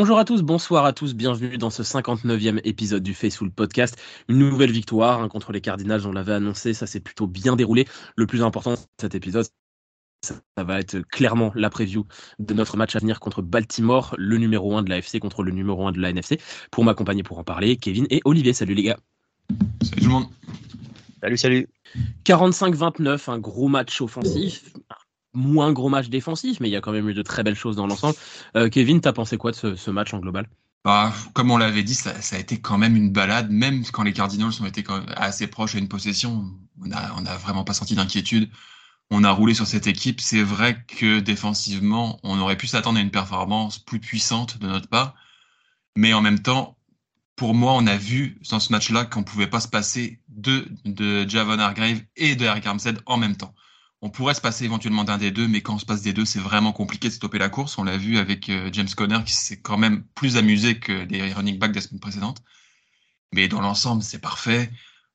Bonjour à tous, bonsoir à tous, bienvenue dans ce 59e épisode du Faceful Podcast. Une nouvelle victoire hein, contre les Cardinals, on l'avait annoncé, ça s'est plutôt bien déroulé. Le plus important de cet épisode, ça, va être clairement la preview de notre match à venir contre Baltimore, le numéro 1 de la FC contre le numéro 1 de la NFC. Pour m'accompagner pour en parler, Kevin et Olivier. Salut les gars. Salut tout le monde. Salut, salut. 45-29, un gros match offensif, moins gros match défensif, mais il y a quand même eu de très belles choses dans l'ensemble. Euh, Kevin, t'as pensé quoi de ce, match en global? Bah, Comme on l'avait dit, ça, a été quand même une balade, même quand les Cardinals ont été assez proches à une possession. On n'a a vraiment pas senti d'inquiétude. On a roulé sur cette équipe. C'est vrai que défensivement, on aurait pu s'attendre à une performance plus puissante de notre part. Mais en même temps, pour moi, on a vu dans ce match-là qu'on pouvait pas se passer de, de Javon Hargrave et de Eric Armstead en même temps on pourrait se passer éventuellement d'un des deux, mais quand on se passe des deux, c'est vraiment compliqué de stopper la course. On l'a vu avec euh, James Conner qui s'est quand même plus amusé que les running backs des semaines précédentes. Mais dans l'ensemble, c'est parfait.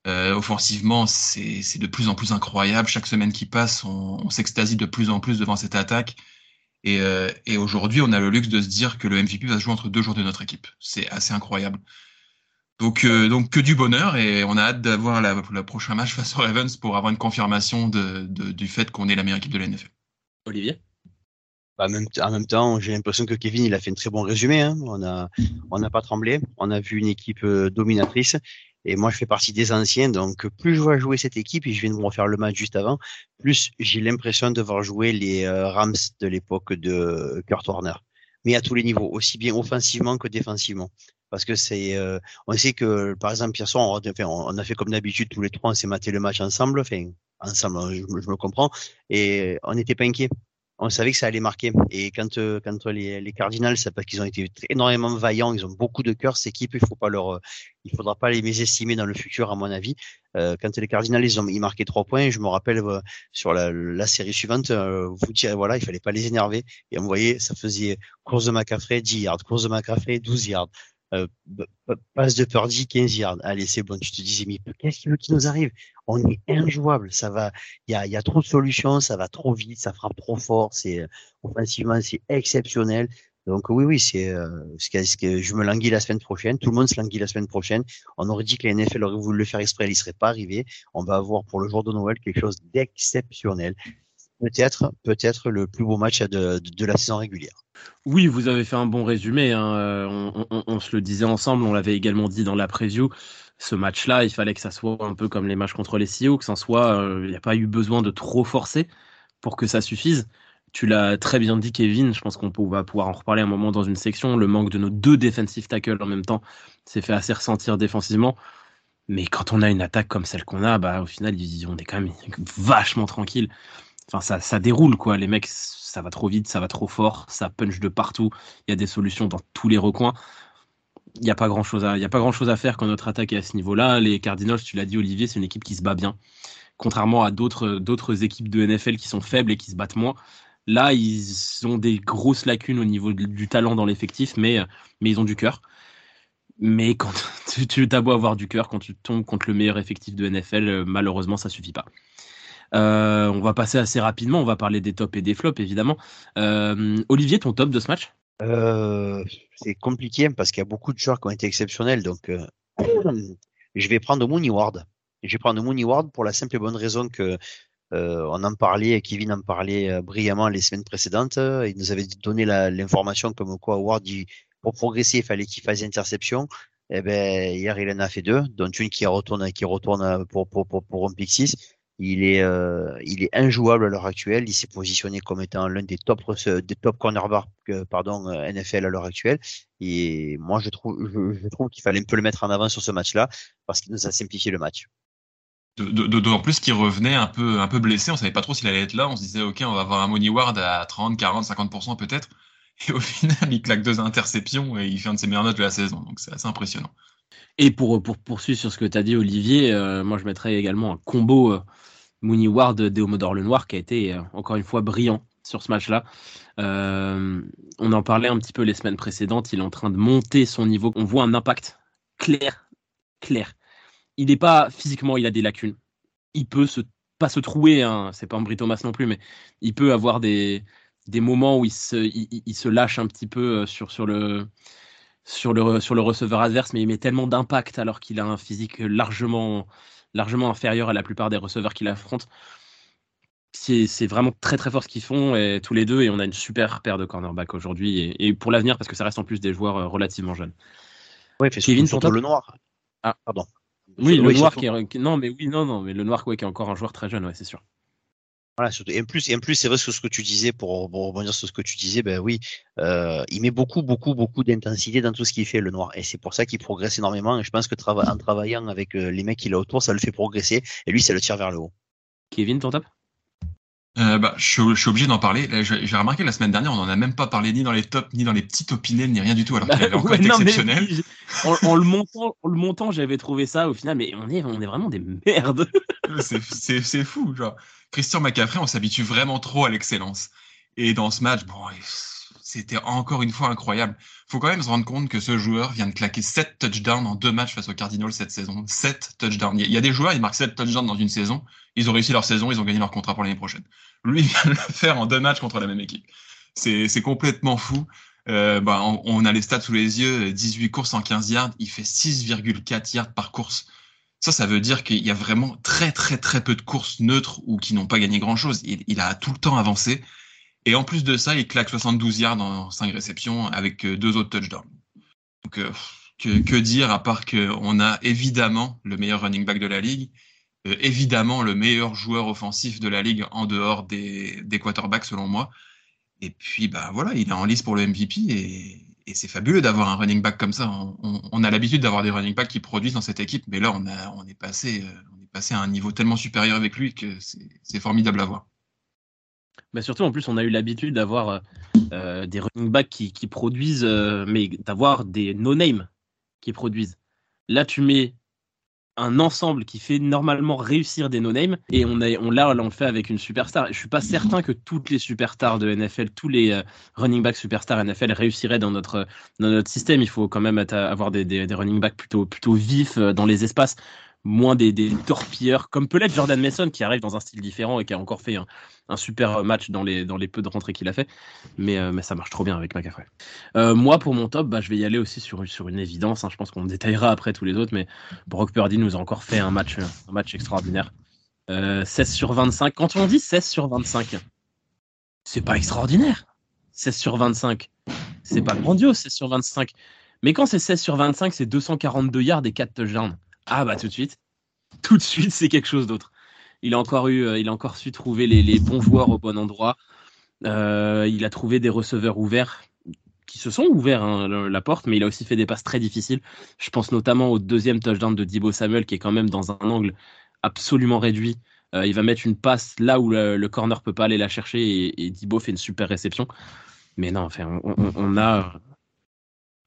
Euh, offensivement, c'est de plus en plus incroyable. Chaque semaine qui passe, on, on s'extasie de plus en plus devant cette attaque. Et, euh, et aujourd'hui, on a le luxe de se dire que le MVP va se jouer entre deux joueurs de notre équipe. C'est assez incroyable. Donc, euh, donc que du bonheur et on a hâte d'avoir la, la prochain match face aux Ravens pour avoir une confirmation de, de, du fait qu'on est la meilleure équipe de la NFL. Olivier? Bah, même, en même temps, j'ai l'impression que Kevin il a fait un très bon résumé. Hein. On a on n'a pas tremblé, on a vu une équipe euh, dominatrice. Et moi, je fais partie des anciens, donc plus je vois jouer cette équipe, et je viens de me refaire le match juste avant, plus j'ai l'impression de voir jouer les euh, Rams de l'époque de Kurt Warner. Mais à tous les niveaux, aussi bien offensivement que défensivement parce que c'est euh, on sait que par exemple hier soir on, a fait comme d'habitude tous les trois on s'est maté le match ensemble enfin ensemble je, je me comprends et on n'était pas inquiet on savait que ça allait marquer. Et quand euh, quand les, les Cardinals c'est parce qu'ils ont été énormément vaillants ils ont beaucoup de cœur cette équipe il faut pas leur il faudra pas les mésestimer dans le futur à mon avis. Euh, quand les Cardinals ils ont ils marqué trois points je me rappelle sur la, la, série suivante vous direz voilà il fallait pas les énerver. Et on voyait ça faisait course de McCaffrey 10 yards course de McCaffrey 12 yards euh, passe de Purdy, 15 yards. Allez, c'est bon. Tu te disais, mais qu'est-ce qui, nous arrive? On est injouable. Ça va. Il y a, y a, trop de solutions. Ça va trop vite. Ça frappe trop fort. C'est euh, offensivement, c'est exceptionnel. Donc oui, oui, c'est euh, ce que, je me languis la semaine prochaine. Tout le monde se languit la semaine prochaine. On aurait dit que la NFL aurait voulu le faire exprès, il ne serait pas arrivé. On va avoir pour le jour de Noël quelque chose d'exceptionnel. Peut-être, peut-être le plus beau match de, la saison régulière. Oui, vous avez fait un bon résumé. Hein. Euh, on, se le disait ensemble, on l'avait également dit dans la preview. Ce match-là, il fallait que ça soit un peu comme les matchs contre les que en soit, euh, il n'y a pas eu besoin de trop forcer pour que ça suffise. Tu l'as très bien dit, Kevin. Je pense qu'on va pouvoir en reparler un moment dans une section. Le manque de nos deux defensive tackles en même temps s'est fait assez ressentir défensivement. Mais quand on a une attaque comme celle qu'on a, bah, au final, on est quand même vachement tranquille. Enfin, ça, ça déroule, quoi. Les mecs ça va trop vite, ça va trop fort, ça punch de partout, il y a des solutions dans tous les recoins. Il n'y a pas grand chose à, il y a pas grand chose à faire quand notre attaque est à ce niveau-là. Les Cardinals, tu l'as dit Olivier, c'est une équipe qui se bat bien. Contrairement à d'autres, d'autres équipes de NFL qui sont faibles et qui se battent moins. Là, ils ont des grosses lacunes au niveau du talent dans l'effectif, mais, mais ils ont du cœur. Mais quand tu, tu as beau avoir du cœur, quand tu tombes contre le meilleur effectif de NFL, malheureusement, ça suffit pas. Euh, on va passer assez rapidement, on va parler des tops et des flops évidemment. Euh, Olivier, ton top de ce match? Euh, C'est compliqué parce qu'il y a beaucoup de joueurs qui ont été exceptionnels. Donc, je vais prendre Mooney Ward. Je vais prendre Mooney Ward pour la simple et bonne raison que on en parlait, Kevin en parlait brillamment les semaines précédentes. Il nous avait donné l'information comme quoi Ward, pour progresser, il fallait qu'il fasse interception. Eh ben, hier, il en a fait deux, dont une qui retourne, pour, pour un pick 6. Il est, euh, il est injouable à l'heure actuelle. Il s'est positionné comme étant l'un des top, des top cornerbacks, pardon, euh, NFL à l'heure actuelle. Et moi, je trouve, je, trouve qu'il fallait un peu le mettre en avant sur ce match-là parce qu'il nous a simplifié le match. D'autant plus qu'il revenait un peu, un peu blessé. On savait pas trop s'il allait être là. On se disait, OK, on va avoir un Money Ward à 30, 40, 50% peut-être. Et au final, il claque deux interceptions et il fait un de ses meilleures notes de la saison. Donc c'est assez impressionnant. Et pour, pour poursuivre sur ce que tu as dit, Olivier, euh, moi je mettrais également un combo Mooney Ward Déomodore Le Noir qui a été euh, encore une fois brillant sur ce match-là. Euh, on en parlait un petit peu les semaines précédentes. Il est en train de monter son niveau. On voit un impact clair, clair. Il n'est pas physiquement, il a des lacunes. Il peut se pas se trouer, hein, c'est pas un Thomas non plus, mais il peut avoir des, des moments où il se, lâche un petit peu le, sur, le, sur le receveur adverse, mais il met tellement d'impact alors qu'il a un physique largement, largement inférieur à la plupart des receveurs qu'il affronte. C'est vraiment très très fort ce qu'ils font et, tous les deux et on a une super paire de cornerbacks aujourd'hui et, pour l'avenir parce que ça reste en plus des joueurs relativement jeunes. Oui, Kevin, surtout le noir. Ah, pardon. Oui, le noir qui est, non, mais oui, non, non, mais le noir qui est encore un joueur très jeune, ouais, c'est sûr. Voilà, Et en plus, en plus, c'est vrai que ce que tu disais pour, rebondir sur ce que tu disais, ben oui, euh, il met beaucoup, beaucoup, beaucoup d'intensité dans tout ce qu'il fait, le noir. Et c'est pour ça qu'il progresse énormément. Et je pense que en travaillant avec euh, les mecs qu'il a autour, ça le fait progresser. Et lui, ça le tire vers le haut. Kevin, ton top? Euh, bah, je, suis obligé d'en parler. J'ai remarqué la semaine dernière, on n'en a même pas parlé ni dans les tops, ni dans les petits opinels, ni rien du tout, alors qu'il avait encore été exceptionnel. en, le montant, en le montant, j'avais trouvé ça au final, mais on est, on est vraiment des merdes. C'est fou, genre. Christian McCaffrey, on s'habitue vraiment trop à l'excellence. Et dans ce match, bon, c'était encore une fois incroyable. Faut quand même se rendre compte que ce joueur vient de claquer 7 touchdowns en deux matchs face aux Cardinals cette saison. 7 touchdowns. Il y a des joueurs, ils marquent 7 touchdowns dans une saison. Ils ont réussi leur saison, ils ont gagné leur contrat pour l'année prochaine. Lui, il vient de le faire en deux matchs contre la même équipe. C'est complètement fou. Euh, bah, on, a les stats sous les yeux. 18 courses en 15 yards. Il fait 6,4 yards par course. Ça, ça veut dire qu'il y a vraiment très, très, très peu de courses neutres ou qui n'ont pas gagné grand-chose. Il, a tout le temps avancé. Et en plus de ça, il claque 72 yards en 5 réceptions avec euh, deux autres touchdowns. Donc, euh, que, dire à part qu'on a évidemment le meilleur running back de la ligue, euh, évidemment le meilleur joueur offensif de la ligue en dehors des, des quarterbacks selon moi. Et puis, bah voilà, il est en lice pour le MVP et, et c'est fabuleux d'avoir un running back comme ça. On, a l'habitude d'avoir des running backs qui produisent dans cette équipe, mais là, on, a, on, est passé, euh, on est passé à un niveau tellement supérieur avec lui que c'est formidable à voir. Bah surtout, en plus, on a eu l'habitude d'avoir euh, euh, des running backs qui, qui produisent, mais d'avoir des no-name qui produisent. Là, tu mets un ensemble qui fait normalement réussir des no-name et on a on là on le fait avec une superstar. Je suis pas certain que toutes les superstars de NFL, tous les euh, running backs superstars NFL réussiraient dans notre dans notre système. Il faut quand même avoir des, des, des running backs plutôt plutôt vifs euh, dans les espaces moins des, torpilleurs, comme peut l'être Jordan Mason qui arrive dans un style différent et qui a encore fait un, super match dans les, peu de rentrées qu'il a fait. Mais, euh, ça marche trop bien avec McAfee. Euh, moi, pour mon top, bah, je vais y aller aussi sur, sur une évidence. Hein. Je pense qu'on détaillera après tous les autres, mais Brock Purdy nous a encore fait un match, un match extraordinaire. 16 euh, sur 25. Quand on dit 16 sur 25, c'est pas extraordinaire. 16 sur 25. C'est pas grandiose, 16 sur 25. Mais quand c'est 16 sur 25, c'est 242 yards et 4 touchdowns. Ah bah tout de suite, tout de suite c'est quelque chose d'autre. Il a encore eu, euh, il a encore su trouver les, bons joueurs au bon endroit. Euh, il a trouvé des receveurs ouverts qui se sont ouverts hein, la porte, mais il a aussi fait des passes très difficiles. Je pense notamment au deuxième touchdown de Dibo Samuel qui est quand même dans un angle absolument réduit. Euh, il va mettre une passe là où le, corner peut pas aller la chercher et, et, fait une super réception. Mais non, enfin, on a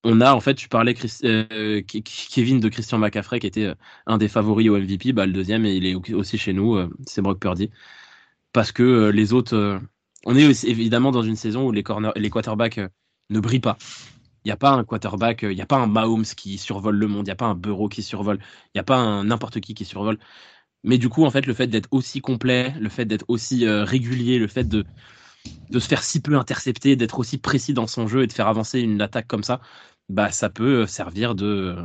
on a en fait, tu parlais euh, Kevin de Christian McCaffrey qui était euh, un des favoris au MVP, bah, le deuxième et il est aussi chez nous, euh, c'est Brock Purdy, parce que les autres, on est évidemment dans une saison où les corner, les quarterbacks ne brillent pas. Il n'y a pas un quarterback, il n'y a pas un Mahomes qui survole le monde, il n'y a pas un Bureau qui survole, il n'y a pas un n'importe qui qui survole. Mais du coup, en fait, le fait d'être aussi complet, le fait d'être aussi régulier, le fait de de se faire si peu intercepter, d'être aussi précis dans son jeu et de faire avancer une attaque comme ça, bah, ça peut euh, servir de,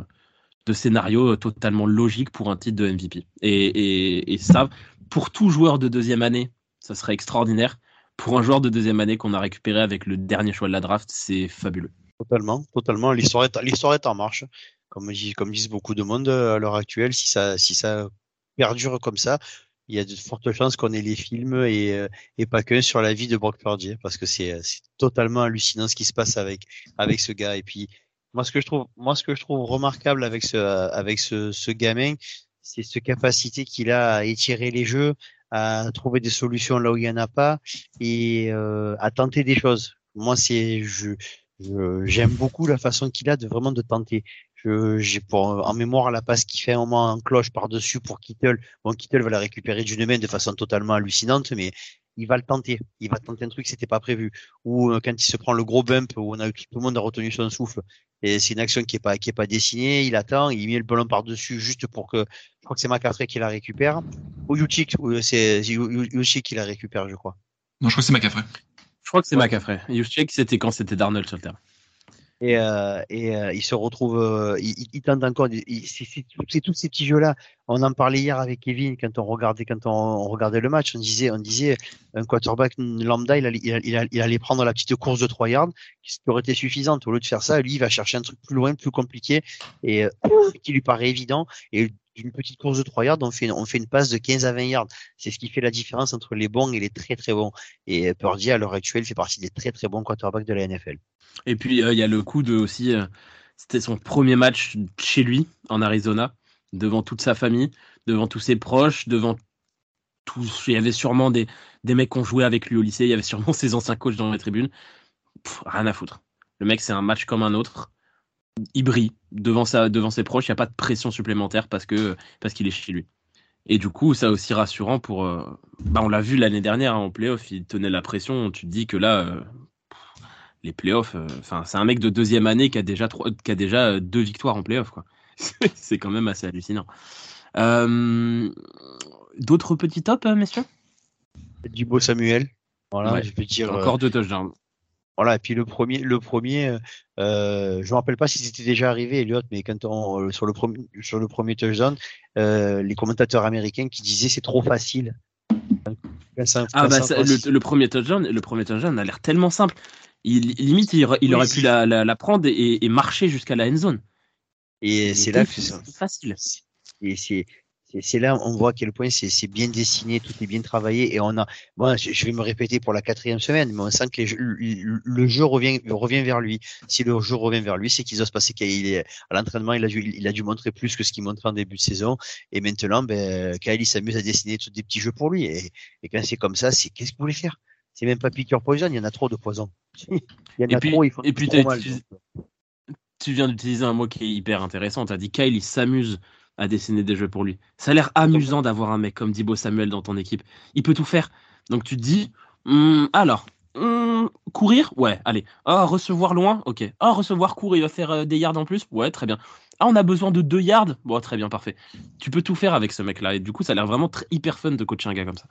de scénario totalement logique pour un titre de MVP. Et, et, ça, pour tout joueur de deuxième année, ça serait extraordinaire. Pour un joueur de deuxième année qu'on a récupéré avec le dernier choix de la draft, c'est fabuleux. Totalement, totalement. L'histoire est, l'histoire est en marche. Comme, comme disent beaucoup de monde à l'heure actuelle, si ça, si ça perdure comme ça, il y a de fortes chances qu'on ait les films et, euh, et pas qu'un sur la vie de Brock Purdy parce que c'est, c'est totalement hallucinant ce qui se passe avec, avec ce gars. Et puis, moi, ce que je trouve, moi, ce que je trouve remarquable avec ce, avec ce, ce gamin, c'est cette capacité qu'il a à étirer les jeux, à trouver des solutions là où il y en a pas et euh, à tenter des choses. Moi, c'est, je, j'aime beaucoup la façon qu'il a de vraiment de tenter. J'ai pour en mémoire la passe qui fait un moment en cloche par dessus pour Kittle. Bon, Kittle va la récupérer d'une main de façon totalement hallucinante, mais il va le tenter. Il va tenter un truc, c'était pas prévu. Ou euh, quand il se prend le gros bump où on a tout le monde a retenu son souffle. Et c'est une action qui est pas qui est pas dessinée. Il attend, il met le ballon par dessus juste pour que je crois que c'est McCaffrey qui la récupère. Ou Yuchik, c'est Yuchik qui la récupère, je crois. Non, je crois que c'est McCaffrey. crois que c'est McCaffrey. Juszczyk, c'était quand c'était Darnold sur le terrain et, euh, et euh, il se retrouve, euh, il, il, tente encore. C'est tous ces petits jeux-là. On en parlait hier avec Kevin quand on regardait quand on, regardait le match. On disait, on disait, un quarterback lambda, il allait, il, il allait prendre la petite course de 3 yards, qui aurait été suffisante. Au lieu de faire ça, lui, il va chercher un truc plus loin, plus compliqué et qui lui paraît évident. D'une petite course de 3 yards, on fait, une passe de 15 à 20 yards. C'est ce qui fait la différence entre les bons et les très très bons. Et Purdy, à l'heure actuelle, fait partie des très très bons quarterbacks de la NFL. Et puis, euh, il y a le coup de aussi. Euh, c'était son premier match chez lui, en Arizona, devant toute sa famille, devant tous ses proches, devant tous. Il y avait sûrement des, des mecs qui ont joué avec lui au lycée, il y avait sûrement ses anciens coachs dans les tribunes. rien à foutre. Le mec, c'est un match comme un autre. Il brille devant, sa, devant ses proches, il n'y a pas de pression supplémentaire parce que parce qu'il est chez lui. Et du coup, ça aussi rassurant pour. Euh, bah, on l'a vu l'année dernière hein, en playoff, il tenait la pression. Tu te dis que là, les playoffs, euh, c'est un mec de deuxième année qui a déjà, trois, qui a déjà euh, deux victoires en playoffs, quoi. c'est quand même assez hallucinant. Euh, d'autres petits tops, messieurs? Du beau Samuel. Voilà, je dire. Encore deux touchdowns. Voilà, et puis le premier, le premier, euh, je me rappelle pas si c'était déjà arrivé, Elliot, mais quand on sur le premier sur le premier touchdown, les commentateurs américains qui disaient c'est trop facile. ah bah le, le, premier touchdown, le premier touchdown a l'air tellement simple. Il, limite, il, aurait pu la, la, prendre et, et marcher jusqu'à la end zone. Et c'est là que c'est facile. Et c'est c'est là on voit à quel point c'est bien dessiné, tout est bien travaillé et on a. Bon, je vais me répéter pour la quatrième semaine, mais on sent que le, jeu revient revient vers lui. Si le jeu revient vers lui, c'est qu'il doit se passer qu'il est à l'entraînement, il a dû il a dû montrer plus que ce qu'il montrait en début de saison. Et maintenant, ben, Kyle s'amuse à dessiner tous des petits jeux pour lui. Et, et quand c'est comme ça, c'est qu'est-ce qu'il voulait faire? C'est même pas piqueur poison, il y en a trop de poison. il y en et a puis, trop, il faut et puis trop mal, tu, viens d'utiliser un mot qui est hyper intéressant. Tu as dit Kyle, il s'amuse à dessiner des jeux pour lui. Ça a l'air amusant d'avoir un mec comme Dibo Samuel dans ton équipe. Il peut tout faire. Donc tu te dis, hmm, alors, hmm, courir? Ouais, allez. Ah, recevoir loin? Ok. Ah, recevoir court, il va faire euh, des yards en plus? Ouais, très bien. Ah, on a besoin de deux yards? Bon, très bien, parfait. Tu peux tout faire avec ce mec-là. Et du coup, ça a l'air vraiment très, hyper fun de coacher un gars comme ça.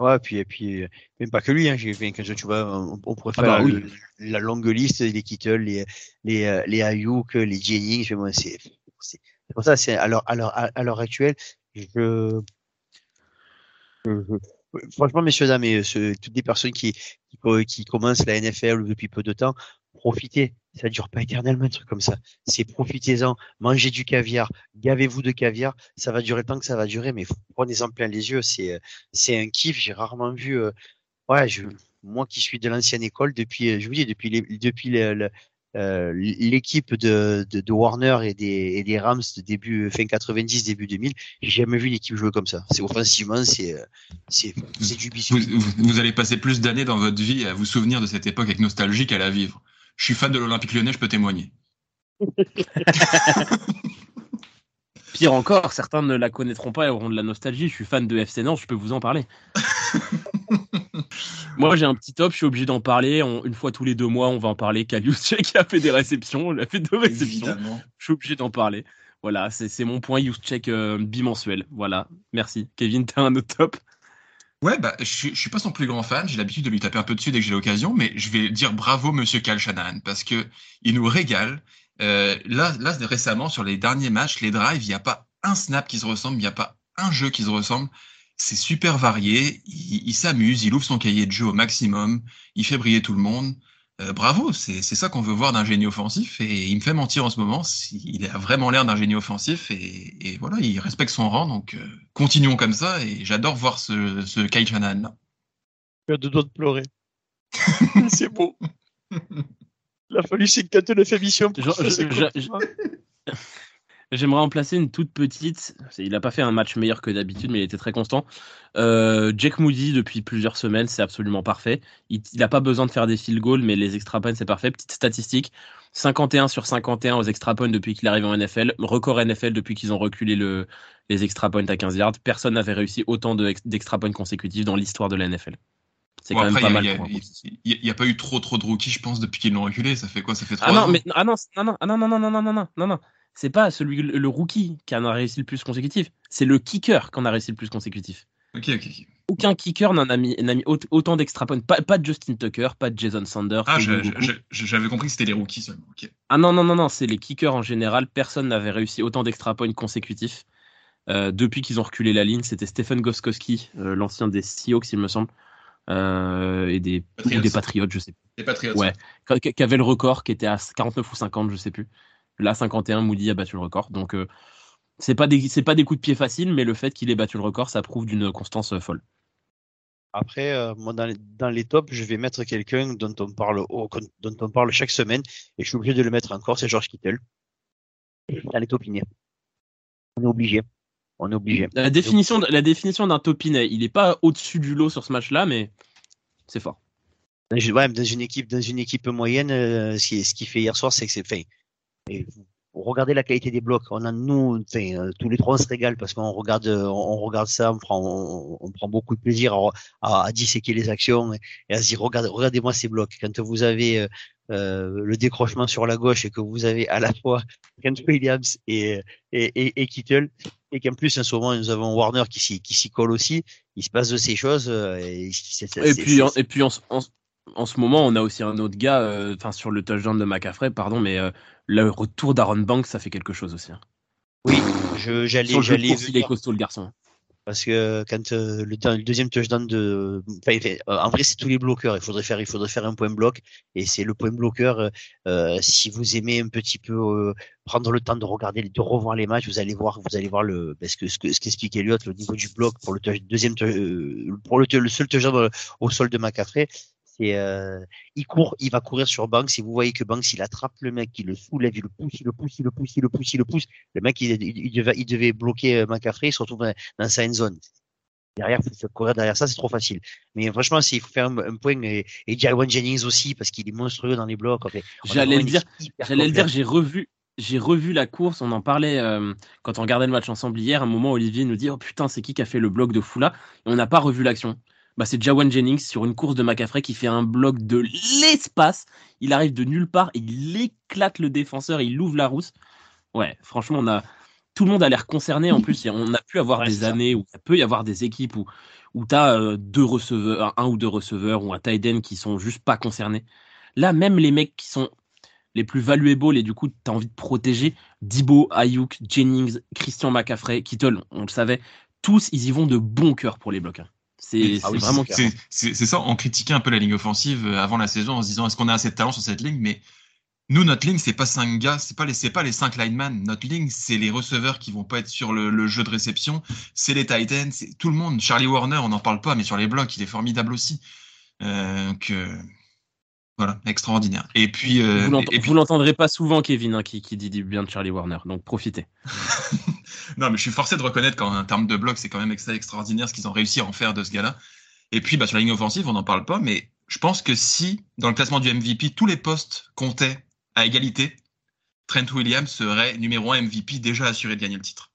Ouais, puis, et puis, même pas que lui, hein, j'ai fait, quand tu vois, on, on pourrait ah faire bah la, longue liste, les Kittle, les, les, euh, les Ayuk, les Jennings, c'est, c'est, pour ça, c'est, à l'heure, à à l'heure actuelle, je, franchement, messieurs, dames, et ce, toutes les personnes qui, qui, qui commencent la NFL depuis peu de temps, profitez. Ça dure pas éternellement un truc comme ça. C'est profitez-en, mangez du caviar, gavez-vous de caviar. Ça va durer le temps que ça va durer, mais prenez-en plein les yeux. C'est c'est un kiff. J'ai rarement vu. Euh, ouais, je, moi qui suis de l'ancienne école depuis, je vous dis depuis les, depuis euh, l'équipe de, de, de, Warner et des, et des Rams de début fin 90 début 2000 j'ai jamais vu une équipe jouer comme ça c'est offensivement c'est c'est du vous, vous, vous, allez passer plus d'années dans votre vie à vous souvenir de cette époque avec nostalgie qu'à la vivre je suis fan de l'Olympique lyonnais, je peux témoigner. Pire encore, certains ne la connaîtront pas et auront de la nostalgie. Je suis fan de FC Nantes, je peux vous en parler. Moi, j'ai un petit top, je suis obligé d'en parler. une fois tous les deux mois, on va en parler. Kalius qui a fait des réceptions, on a fait deux réceptions. Je suis obligé d'en parler. Voilà, c'est mon point Youscheck euh, bimensuel. Voilà, merci. Kevin, t'as un autre top? Ouais, bah, je, je suis pas son plus grand fan. J'ai l'habitude de lui taper un peu dessus dès que j'ai l'occasion, mais je vais dire bravo, Monsieur Cal Shanahan, parce que il nous régale. Euh, là, là, récemment, sur les derniers matchs, les drives, il n'y a pas un snap qui se ressemble, il n'y a pas un jeu qui se ressemble. C'est super varié. Il, il s'amuse, il ouvre son cahier de jeu au maximum, il fait briller tout le monde. Euh, bravo, c'est ça qu'on veut voir d'un génie offensif et il me fait mentir en ce moment. Il a vraiment l'air d'un génie offensif et, et, voilà, il respecte son rang. Donc euh, continuons comme ça et j'adore voir ce, ce Kyle Shanahan là. Tu as deux doigts de pleurer. c'est beau. Il a fallu s'éclater le fait mission. J'aimerais en placer une toute petite. Il n'a pas fait un match meilleur que d'habitude, mais il était très constant. Euh, Jack Moody, depuis plusieurs semaines, c'est absolument parfait. Il n'a pas besoin de faire des field goals, mais les extra points, c'est parfait. Petite statistique 51 sur 51 aux extra points depuis qu'il arrive en NFL. Record NFL depuis qu'ils ont reculé le, les extra points à 15 yards. Personne n'avait réussi autant d'extra points consécutifs dans l'histoire de la NFL. C'est quand même pas mal. Il n'y a, pas eu trop trop de rookies, je pense, depuis qu'ils l'ont reculé. Ça fait quoi Ça fait trois ah non, ans mais, ah non, non, non, non, non, non, non, non, non, non, non c'est pas celui le rookie qui en a réussi le plus consécutif, c'est le kicker qui en a réussi le plus consécutif. Aucun kicker n'en a mis, autant d'extra points. Pas, pas de Justin Tucker, pas de Jason Sanders. Ah, j'avais compris que c'était les rookies seulement. Ah non, non, non, non, c'est les kickers en général. Personne n'avait réussi autant d'extra points consécutifs. Euh, depuis qu'ils ont reculé la ligne, c'était Stephen Goskowski, euh, l'ancien des Seahawks, il me semble, euh, et des, ou Patriots. des Patriots, je sais Les Patriots. Ouais. plus, qui qui avait le record, qui était à 49 ou 50, je sais plus. Là, 51, Moody a battu le record. Donc, euh, c'est pas des, c'est pas des coups de pied faciles, mais le fait qu'il ait battu le record, ça prouve d'une constance euh, folle. Après, euh, moi, dans les, dans les tops, je vais mettre quelqu'un dont on parle au- dont on parle chaque semaine, et je suis obligé de le mettre encore, c'est George Kittle. Dans les topiniers. On est obligé. On est obligé. La définition, la définition d'un topinet, il est pas au-dessus du lot sur ce match-là, mais c'est fort. Dans une, ouais, dans une équipe, dans une équipe moyenne, euh, ce qui, ce qui fait hier soir, c'est que c'est fait. Et vous- regardez la qualité des blocs. On a nous, euh, tous les trois, on se régale parce qu'on regarde, euh, on, regarde ça, on prend, on, on prend beaucoup de plaisir à, à, à disséquer les actions et, à se dire, regardez, regardez-moi ces blocs. Quand vous avez euh, euh, le décrochement sur la gauche et que vous avez à la fois Kent Williams et, et, et, et Kittle, et qu'en plus, en ce moment, nous avons Warner qui s'y, qui s'y colle aussi, il se passe de ces choses. Et, c'est- c'est- Et c'est- puis, en, c'est- et puis en, en- en ce moment, on a aussi un autre gars, euh, enfin sur le touchdown de McCaffrey, pardon, mais euh, le retour d'Aaron Banks, ça fait quelque chose aussi. hein. oui, j'allais, il est costaud le garçon. Parce que quand euh, le, deuxième touchdown de, en vrai c'est tous les bloqueurs. Il faudrait faire, il faudrait faire un point bloc et c'est le point bloqueur. si vous aimez un petit peu prendre le temps de regarder, de revoir les matchs, vous allez voir, vous allez voir le, parce que ce que ce qu'explique le niveau du bloc pour le touch- deuxième, pour le, le seul touchdown au sol de McCaffrey. C'est, euh, il court, il va courir sur Banks. Si vous voyez que Banks, il attrape le mec, il le soulève, il le pousse, il le pousse, il le pousse, il le pousse, il le pousse. Le mec, il, il, il devait, il devait bloquer euh, McCaffrey, il se retrouve dans, dans sa end zone. Derrière, faut se courir derrière ça, c'est trop facile. Mais franchement, s'il faut faire un, un point, et, et Jawan Jennings aussi, parce qu'il est monstrueux dans les blocs. J'allais le dire, J'allais le dire, j'ai revu, j'ai revu la course. On en parlait euh, quand on regardait le match ensemble hier. À un moment, Olivier nous dit Oh putain, c'est qui qui a fait le bloc de Foula Et on n'a pas revu l'action. Bah, c'est Jawan Jennings sur une course de McCaffrey qui fait un bloc de l'espace. Il arrive de nulle part il éclate le défenseur. Il ouvre la rousse. Ouais, franchement, on a tout le monde a l'air concerné. En plus, on a pu avoir Ouais, des années où il peut y avoir des équipes où, où tu as deux receveurs, un ou deux receveurs ou un tight end qui sont juste pas concernés. Là, même les mecs qui sont les plus valuables et du coup, tu as envie de protéger Dibo, Ayuk, Jennings, Christian McCaffrey, Kittle, on le savait. Tous, ils y vont de bon cœur pour les blocs. C'est Ah oui, c'est vraiment. ça, on critiquait un peu la ligne offensive euh, avant la saison en se disant est-ce qu'on a assez de talent sur cette ligne? Mais nous, notre ligne, c'est pas cinq gars, c'est pas les, c'est pas les cinq linemen. Notre ligne, c'est les receveurs qui vont pas être sur le, le jeu de réception, c'est les tight ends, c'est tout le monde. Charlie Warner, on n'en parle pas, mais sur les blocs, il est formidable aussi. Euh, donc, euh, voilà, extraordinaire. Et puis, euh, Vous puis- l'entendrez pas souvent, Kevin, hein, qui, qui dit du bien de Charlie Warner. Donc profitez. non, mais je suis forcé de reconnaître qu'en termes de blocs, c'est quand même extra- extraordinaire ce qu'ils ont réussi à en faire de ce gars-là. Et puis, bah, sur la ligne offensive, on n'en parle pas, mais je pense que si, dans le classement du MVP, tous les postes comptaient à égalité, Trent Williams serait numéro un MVP déjà assuré de gagner le titre.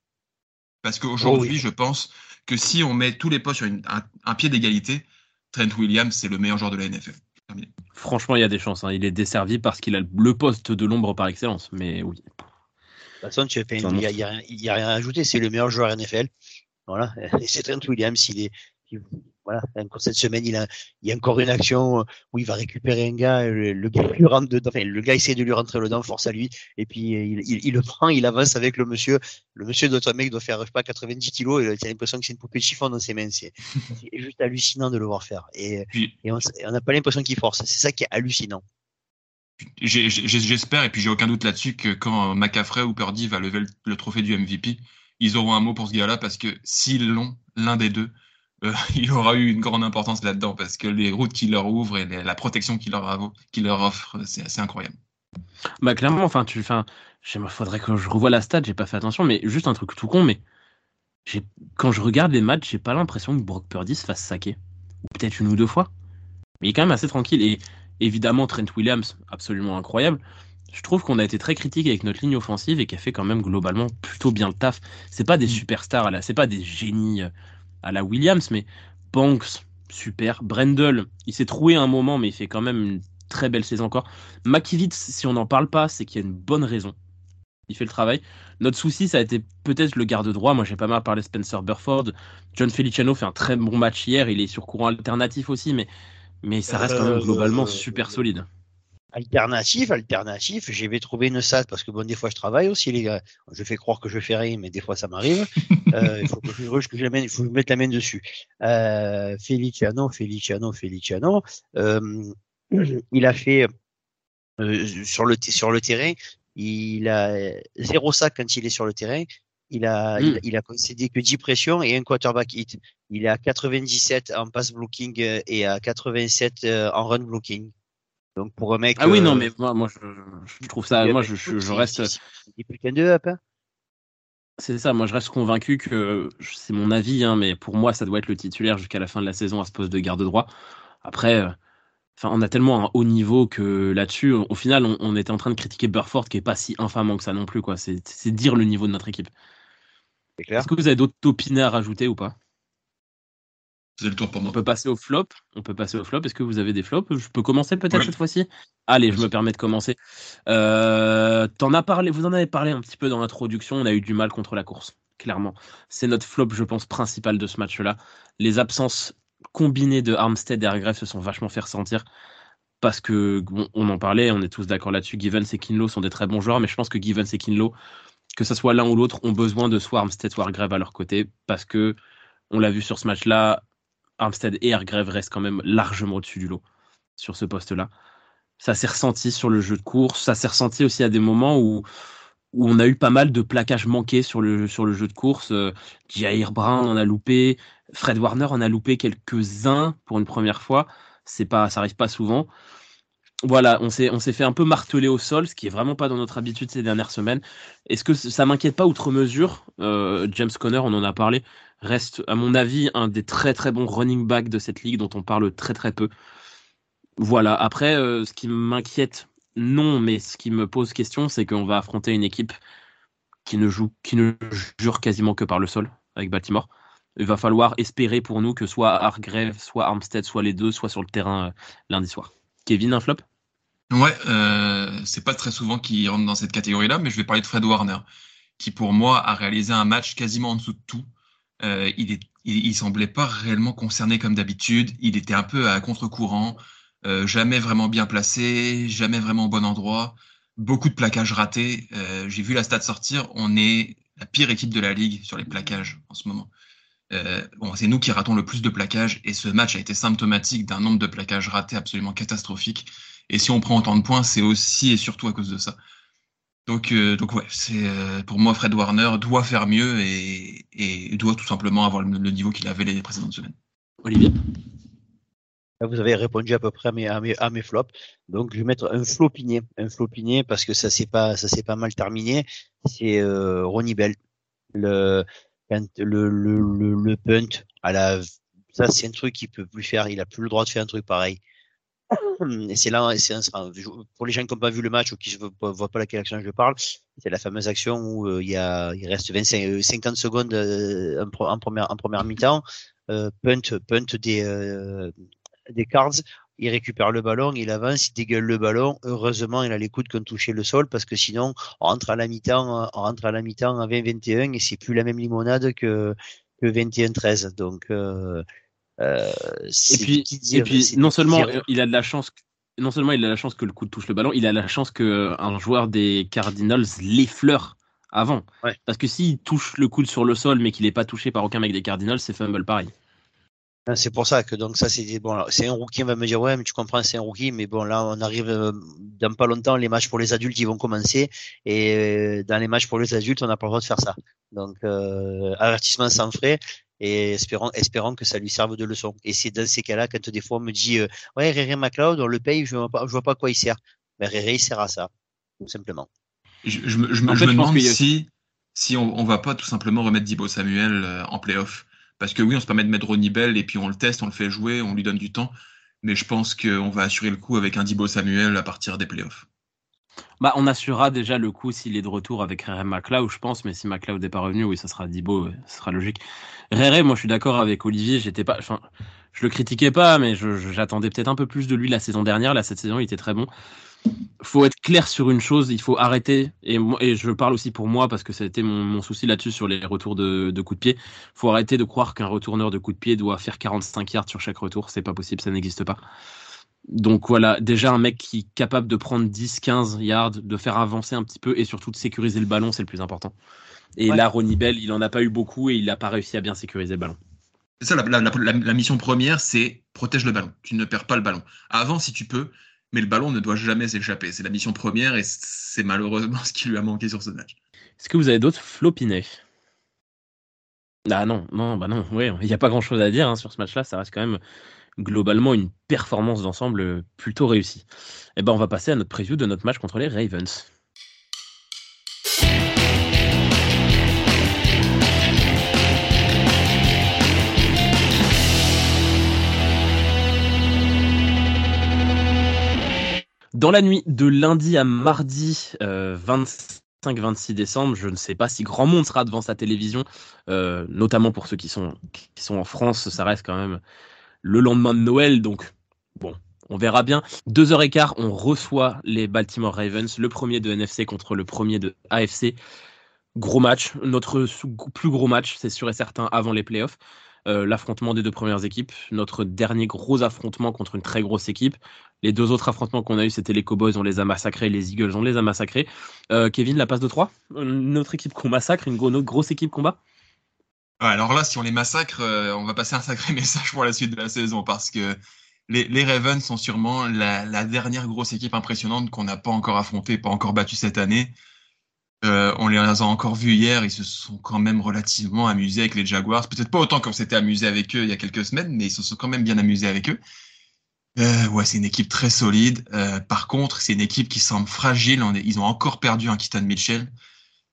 Parce qu'aujourd'hui, Oh oui. je pense que si on met tous les postes sur une- un, un pied d'égalité, Trent Williams, c'est le meilleur joueur de la NFL. Terminé. Franchement, il y a des chances. hein. Il est desservi parce qu'il a le poste de l'ombre par excellence. Mais oui. De toute façon, il n'y a, rien- a à ajouter. C'est le meilleur joueur NFL. Voilà. Et c'est Trent Williams. Il est, il- voilà. Encore cette semaine, il a, il y a encore une action euh, où il va récupérer un gars. Le, le gars lui rentre dedans. Enfin, le gars essaie de lui rentrer dedans, force à lui. Et puis, euh, il, il, il le prend, il avance avec le monsieur. Le monsieur de un mec doit faire, je sais pas, 90 kilos. Et as l'impression que c'est une poupée de chiffon dans ses mains. C'est juste hallucinant de le voir faire. Et, on n'a pas l'impression qu'il force. C'est ça qui est hallucinant. J'espère, et puis j'ai aucun doute là-dessus, que quand McCaffrey ou Purdy va lever le, le trophée du MVP, ils auront un mot pour ce gars-là, parce que s'ils l'ont, l'un des deux, euh, il aura eu une grande importance là-dedans, parce que les routes qu'il leur ouvre et les- la protection qu'il leur, offre, c'est assez incroyable. Bah clairement, enfin, tu, enfin, il faudrait que je revoie la stat. J'ai pas fait attention, mais juste un truc tout con. Mais quand je regarde les matchs, j'ai pas l'impression que Brock Purdy se fasse saquer, ou peut-être une ou deux fois. Mais il est quand même assez tranquille. Et évidemment, Trent Williams, absolument incroyable. Je trouve qu'on a été très critique avec notre ligne offensive et qu'elle fait quand même globalement plutôt bien le taf. C'est pas des Mm. superstars, à la, c'est pas des génies euh, à la Williams, mais Banks, super. Brendel, il s'est troué un moment, mais il fait quand même une très belle saison encore. McKivitz, si on n'en parle pas, c'est qu'il y a une bonne raison. il fait le travail. Notre souci, ça a été peut-être le garde droit. Moi, j'ai pas mal parlé Spencer Burford. John Feliciano fait un très bon match hier. Il est sur courant alternatif aussi, mais, mais ça reste quand même globalement super solide. Alternatif, alternatif, je vais trouver une salle parce que bon, des fois je travaille aussi, les gars. Je fais croire que je fais rien, mais des fois ça m'arrive. euh, il faut que je, que je, il faut que je mette la main dessus. Euh, Feliciano, Feliciano, Feliciano. Euh, il a fait euh, sur le sur le terrain, il a zéro sac quand il est sur le terrain. Il a, il, hmm. il, a concédé que 10 pressions et un quarterback hit. Il est à 97 en pass blocking et à 87 en run blocking. Donc pour un mec. Ah oui, non, euh, mais moi, moi je, trouve ça. Moi, je, je, reste. C'est ça, moi je reste convaincu que c'est mon avis, hein, mais pour moi ça doit être le titulaire jusqu'à la fin de la saison à ce poste de garde droit. Après, euh, enfin, on a tellement un haut niveau que là-dessus, au final, on, était en train de critiquer Burford qui est pas si infamant que ça non plus, quoi. C'est dire le niveau de notre équipe. Est-ce que vous avez d'autres topinets à rajouter ou pas? Le tour pour moi. On peut passer au flop. On peut passer au flop. Est-ce que vous avez des flops? Je peux commencer peut-être cette fois-ci? Allez, je me permets de commencer. Euh, en as parlé, vous en avez parlé un petit peu dans l'introduction. On a eu du mal contre la course, clairement. C'est notre flop, je pense, principal de ce match-là. Les absences combinées de Armstead et Hargrave se sont vachement fait ressentir. Parce que, on en parlait, on est tous d'accord là-dessus. Givens et Kinlo sont des très bons joueurs, mais je pense que Givens et Kinlo, que ce soit l'un ou l'autre, ont besoin de soit Armstead, soit Hargrave à leur côté. Parce que, on l'a vu sur ce match-là, Armstead et Hargrave restent quand même largement au-dessus du lot sur ce poste-là. Ça s'est ressenti sur le jeu de course, ça s'est ressenti aussi à des moments où, où on a eu pas mal de plaquages manqués sur le, sur le jeu de course. Euh, Jair Brown en a loupé, Fred Warner en a loupé quelques-uns pour une première fois. C'est pas, ça arrive pas souvent. Voilà, on s'est, fait un peu marteler au sol, ce qui est vraiment pas dans notre habitude ces dernières semaines. Est-ce que ça m'inquiète pas outre mesure euh, James Conner, on en a parlé reste, à mon avis, un des très très bons running backs de cette ligue dont on parle très très peu. Voilà, après, euh, ce qui m'inquiète, non, mais ce qui me pose question, c'est qu'on va affronter une équipe qui ne joue, qui ne jure quasiment que par le sol avec Baltimore. Il va falloir espérer pour nous que soit Hargrave, soit Armstead, soit les deux, soient sur le terrain euh, lundi soir. Kevin, un flop? Ouais, euh, c'est pas très souvent qu'il rentre dans cette catégorie-là, mais je vais parler de Fred Warner, qui pour moi a réalisé un match quasiment en dessous de tout. Euh, il, est, semblait pas réellement concerné comme d'habitude. Il était un peu à contre-courant, euh, jamais vraiment bien placé, jamais vraiment au bon endroit. Beaucoup de plaquages ratés. Euh, j'ai vu la stat sortir. On est la pire équipe de la ligue sur les plaquages en ce moment. bon, c'est nous qui ratons le plus de plaquages et ce match a été symptomatique d'un nombre de plaquages ratés absolument catastrophique. Et si on prend autant de points, c'est aussi et surtout à cause de ça. Donc, euh, donc ouais, c'est euh, pour moi Fred Warner doit faire mieux et, et doit tout simplement avoir le, niveau qu'il avait les précédentes semaines. Olivier? Vous avez répondu à peu près à mes, à mes, à mes flops. Donc, je vais mettre un flopiné, un flopiné parce que ça s'est pas, ça s'est pas mal terminé. C'est euh, Ronnie Bell, le, le, le, le, punt à la, ça c'est un truc qu'il peut plus faire. Il a plus le droit de faire un truc pareil. Et c'est là, c'est pour les gens qui n'ont pas vu le match ou qui ne voient pas laquelle action je parle, c'est la fameuse action où euh, il, reste 25, 50 euh, secondes euh, en, première, mi-temps, punt, punt des, cards, il récupère le ballon, il avance, il dégueule le ballon. Heureusement, il a les coudes qui ont touché le sol parce que sinon, on rentre à la mi-temps, on la mi-temps à 20-21 et c'est plus la même limonade que, que 21-13. Donc, euh, et puis, et puis non seulement il a de la chance, non seulement il a la chance que le coup touche le ballon, il a la chance que un joueur des Cardinals l'effleure avant. Parce que s'il touche le coude sur le sol mais qu'il n'est pas touché par aucun mec des Cardinals, c'est fumble pareil. Ah, c'est pour ça que donc ça c'est bon c'est un rookie on va me dire ouais mais tu comprends c'est un rookie mais bon là on arrive euh, dans pas longtemps les matchs pour les adultes ils vont commencer. Et euh, dans les matchs pour les adultes on n'a pas le droit de faire ça. Donc euh, avertissement sans frais et espérons, espérons que ça lui serve de leçon. Et c'est dans ces cas-là, quand des fois on me dit euh, Ouais, Réré McLeod, on le paye, je ne vois, vois, pas à quoi il sert. Mais ben, Réré, il sert à ça, tout simplement. Je, je, je, me demande si, si on ne va pas tout simplement remettre Dibo Samuel euh, en playoff. Parce que oui, on se permet de mettre Ronnie Bell et puis on le teste, on le fait jouer, on lui donne du temps. Mais je pense qu'on va assurer le coup avec un Dibo Samuel à partir des playoffs. Bah, on assurera déjà le coup s'il est de retour avec Rere McLeod, je pense, mais si McLeod n'est pas revenu, oui, ça sera Dibo, ce sera logique. Rere, moi je suis d'accord avec Olivier, j'étais pas, enfin, je le critiquais pas, mais j'attendais peut-être un peu plus de lui la saison dernière. Là, cette saison, il était très bon. faut être clair sur une chose, il faut arrêter, et, je parle aussi pour moi parce que ça a été mon, souci là-dessus sur les retours de, de coups de pied, faut arrêter de croire qu'un retourneur de coups de pied doit faire 45 yards sur chaque retour, c'est pas possible, ça n'existe pas. Donc voilà, déjà un mec qui est capable de prendre 10-15 yards, de faire avancer un petit peu et surtout de sécuriser le ballon, c'est le plus important. Et là, Ronnie Bell, il en a pas eu beaucoup et il n'a pas réussi à bien sécuriser le ballon. C'est ça, la, la, mission première, c'est protège le ballon. Tu ne perds pas le ballon. Avant, si tu peux, mais le ballon ne doit jamais s'échapper. C'est la mission première et c'est malheureusement ce qui lui a manqué sur ce match. Est-ce que vous avez d'autres flopinets? Ah non, non, bah non, il n'y a pas grand chose à dire hein, sur ce match-là. Ça reste quand même globalement une performance d'ensemble plutôt réussie. Et eh ben, on va passer à notre preview de notre match contre les Ravens. Dans la nuit de lundi à mardi 25-26 euh, décembre, je ne sais pas si grand monde sera devant sa télévision, euh, notamment pour ceux qui sont, qui sont en France, ça reste quand même le lendemain de Noël, donc bon, on verra bien. Deux heures et quart, on reçoit les Baltimore Ravens, le premier de NFC contre le premier de AFC. Gros match, notre plus gros match, c'est sûr et certain, avant les playoffs. Euh, l'affrontement des deux premières équipes, notre dernier gros affrontement contre une très grosse équipe. Les deux autres affrontements qu'on a eu, c'était les Cowboys, on les a massacrés, les Eagles, on les a massacrés. Euh, Kevin, la passe de 3 Notre équipe qu'on massacre, une, grosse équipe combat Alors là, si on les massacre, euh, on va passer un sacré message pour la suite de la saison parce que les, Ravens sont sûrement la, dernière grosse équipe impressionnante qu'on n'a pas encore affrontée, pas encore battue cette année. Euh, on les a encore vus hier, ils se sont quand même relativement amusés avec les Jaguars. Peut-être pas autant qu'on s'était amusé avec eux il y a quelques semaines, mais ils se sont quand même bien amusés avec eux. Euh, ouais, c'est une équipe très solide. Euh, par contre, c'est une équipe qui semble fragile. Ils ont encore perdu un Keaton Mitchell.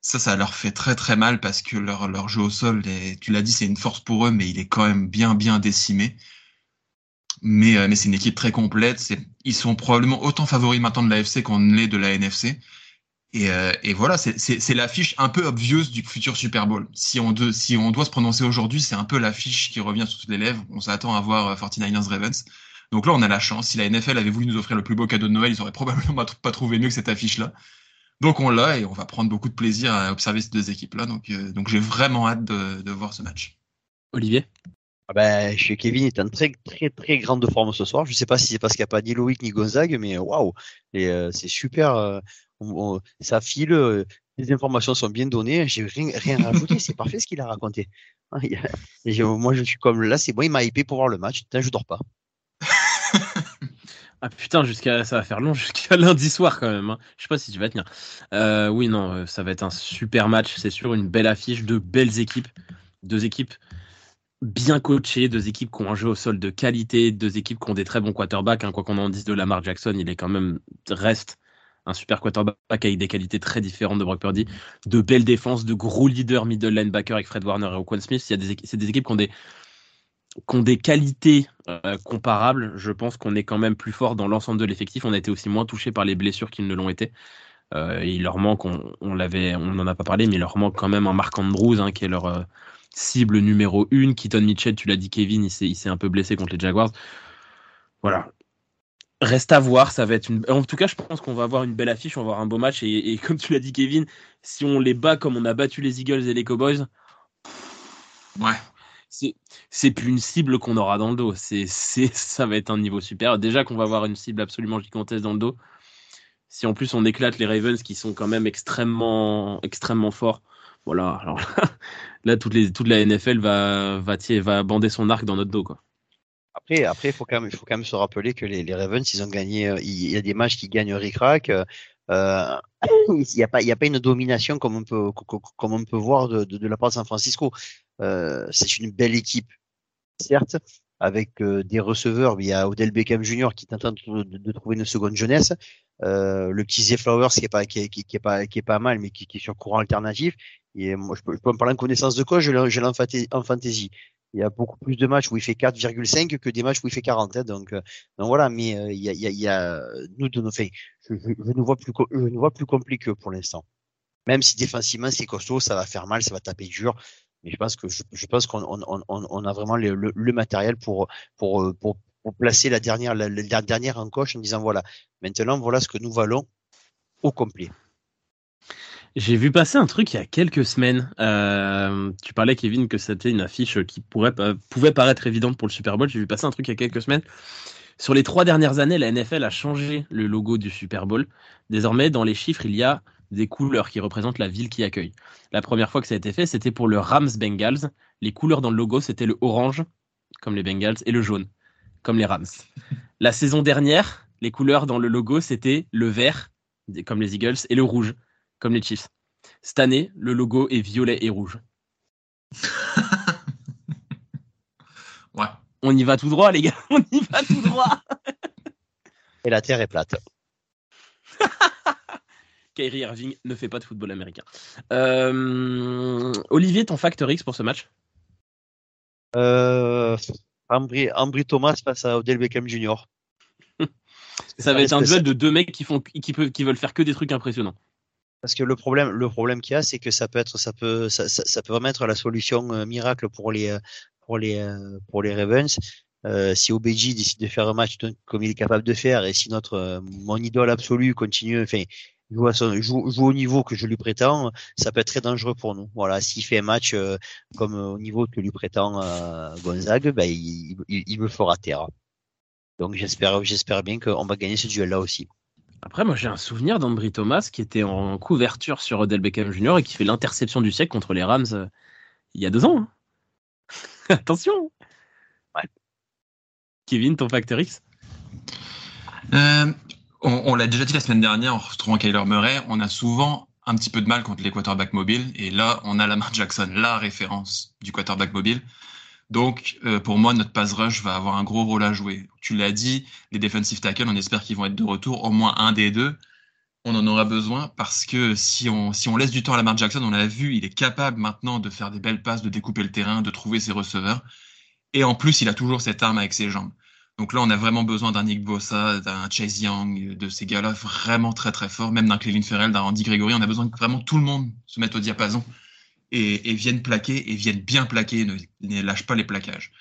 Ça, ça leur fait très très mal parce que leur, jeu au sol, tu l'as dit, c'est une force pour eux, mais il est quand même bien bien décimé. Mais, mais c'est une équipe très complète. Ils sont probablement autant favoris maintenant de l'AFC qu'on l'est de la NFC. Et, euh, et voilà, c'est l'affiche un peu obvious du futur Super Bowl. Si on, doit se prononcer aujourd'hui, c'est un peu l'affiche qui revient sur les lèvres. On s'attend à voir 49ers euh, Ravens. Donc là, on a la chance. Si la NFL avait voulu nous offrir le plus beau cadeau de Noël, ils auraient probablement pas trouvé mieux que cette affiche-là. Donc on l'a et on va prendre beaucoup de plaisir à observer ces deux équipes-là. Donc, euh, donc j'ai vraiment hâte de, de, voir ce match. Olivier? Ah ben, chez Kevin est en très très très grande forme ce soir. Je sais pas si c'est parce qu'il n'y a pas ni Loïc ni Gonzague, mais waouh, c'est super ça file, euh, les informations sont bien données, j'ai rien, rien rajouté, c'est parfait ce qu'il a raconté. moi je suis comme là, c'est bon, il m'a hypé pour voir le match, putain, je dors pas. Ah putain, jusqu'à ça va faire long jusqu'à lundi soir quand même. Hein. Je sais pas si tu vas tenir. Euh, oui, non, euh, ça va être un super match, c'est sûr, une belle affiche, de belles équipes, deux équipes bien coachées, deux équipes qui ont un jeu au sol de qualité, deux équipes qui ont des très bons quarterbacks. Hein. quoi qu'on en dise de Lamar Jackson, il est quand même reste un super quarterback avec des qualités très différentes de Brock Purdy, de belles défenses, de gros leaders middle linebacker avec Fred Warner et Oquan Smith. C'est des équipes qui ont des, qui ont des qualités euh, comparables. Je pense qu'on est quand même plus fort dans l'ensemble de l'effectif. On a été aussi moins touché par les blessures qu'ils ne l'ont été. Euh, il leur manque, on, n'en a pas parlé, mais il leur manque quand même un Mark Andrews hein, qui est leur euh, cible numéro une. Keaton Mitchell, tu l'as dit, Kevin, il s'est, un peu blessé contre les Jaguars. Voilà, Reste à voir, ça va être. En tout cas, je pense qu'on va avoir une belle affiche, on va avoir un beau match. Et, comme tu l'as dit, Kevin, si on les bat comme on a battu les Eagles et les Cowboys, ouais, c'est plus une cible qu'on aura dans le dos. C'est ça va être un niveau super. Déjà qu'on va avoir une cible absolument gigantesque dans le dos. Si en plus on éclate les Ravens qui sont quand même extrêmement extrêmement forts, voilà. Alors là, toute, les, la NFL va va, va bander son arc dans notre dos quoi. Après, après, faut quand même, faut quand même se rappeler que les, Ravens, ils ont gagné. Euh, il y a des matchs qui gagnent ric-rac. Euh, il n'y a pas, a pas une domination comme on peut, comme on peut voir de, la part de San Francisco. Euh, c'est une belle équipe, certes, avec euh, des receveurs. Il y a Odell Beckham Jr. qui est en train de, de trouver une seconde jeunesse. Le petit Zay Flowers qui est pas, qui est, qui, est pas, qui est pas mal, mais qui, qui est sur courant alternatif. Et moi, je peux, je en parler en connaissance de quoi, je l'ai en fantaisie il y a beaucoup plus de matchs où il fait 4,5 que des matchs où il fait 40. Hein, donc, euh, donc voilà, mais euh, il, y a, il, y a, nous de nos faits, je, je, je, nous vois plus, je nous vois plus compliqué pour l'instant. Même si défensivement c'est costaud, ça va faire mal, ça va taper dur. Mais je pense que je, pense qu'on on, on, on, a vraiment le, le, le, matériel pour pour pour pour placer la dernière, la, la dernière encoche en disant voilà, maintenant voilà ce que nous valons au complet. J'ai vu passer un truc il y a quelques semaines. Euh, tu parlais, Kevin, que c'était une affiche qui pourrait, pouvait paraître évidente pour le Super Bowl. J'ai vu passer un truc il y a quelques semaines. Sur les trois dernières années, la NFL a changé le logo du Super Bowl. Désormais, dans les chiffres, il y a des couleurs qui représentent la ville qui accueille. La première fois que ça a été fait, c'était pour le Rams Bengals. Les couleurs dans le logo, c'était le orange, comme les Bengals, et le jaune, comme les Rams. La saison dernière, les couleurs dans le logo, c'était le vert, comme les Eagles, et le rouge, comme les Chiefs. Cette année, le logo est violet et rouge. ouais. On y va tout droit, les gars. On y va tout droit. et la terre est plate. Kyrie Irving ne fait pas de football américain. Euh, Olivier, ton factor X pour ce match? Euh, Ambry, Thomas face à Odell Beckham Jr. ça va être un duel de deux mecs qui, font, qui, peuvent, qui veulent faire que des trucs impressionnants. Parce que le problème, le problème qu'il y a, c'est que ça peut être, ça peut, ça, ça, peut vraiment être la solution euh, miracle pour les, euh, pour les, euh, pour les Ravens. Euh, si OBJ décide de faire un match comme il est capable de faire, et si notre mon idole absolue continue, enfin, joue, à son, joue, joue, au niveau que je lui prétends, ça peut être très dangereux pour nous. Voilà, s'il fait un match comme au niveau que lui prétend Gonzague, ben, il, il, il, me fera taire. Donc j'espère, j'espère bien qu'on va gagner ce duel-là aussi. Après, moi, j'ai un souvenir d'Ambry Thomas qui était en couverture sur Odell Beckham Jr. et qui fait l'interception du siècle contre les Rams euh, il y a deux ans. Hein. Attention. Ouais. Kevin, ton facteur X? Euh, On, l'a déjà dit la semaine dernière en retrouvant Kyler Murray, on a souvent un petit peu de mal contre les quarterbacks mobiles. Et là, on a Lamar Jackson, la référence du quarterback mobile. Donc, euh, pour moi, notre pass rush va avoir un gros rôle à jouer. Tu l'as dit, les defensive tackles, on espère qu'ils vont être de retour, au moins un des deux. On en aura besoin parce que si on, si on laisse du temps à Lamar Jackson, on l'a vu, il est capable maintenant de faire des belles passes, de découper le terrain, de trouver ses receveurs. Et en plus, il a toujours cette arme avec ses jambes. Donc là, on a vraiment besoin d'un Nick Bossa, d'un Chase Young, de ces gars-là vraiment très très forts, même d'un Clelin Ferrell, d'un Andy Gregory. On a besoin que vraiment tout le monde se mette au diapason et, viennent plaquer et viennent bien plaquer, ne, ne lâchent pas les plaquages.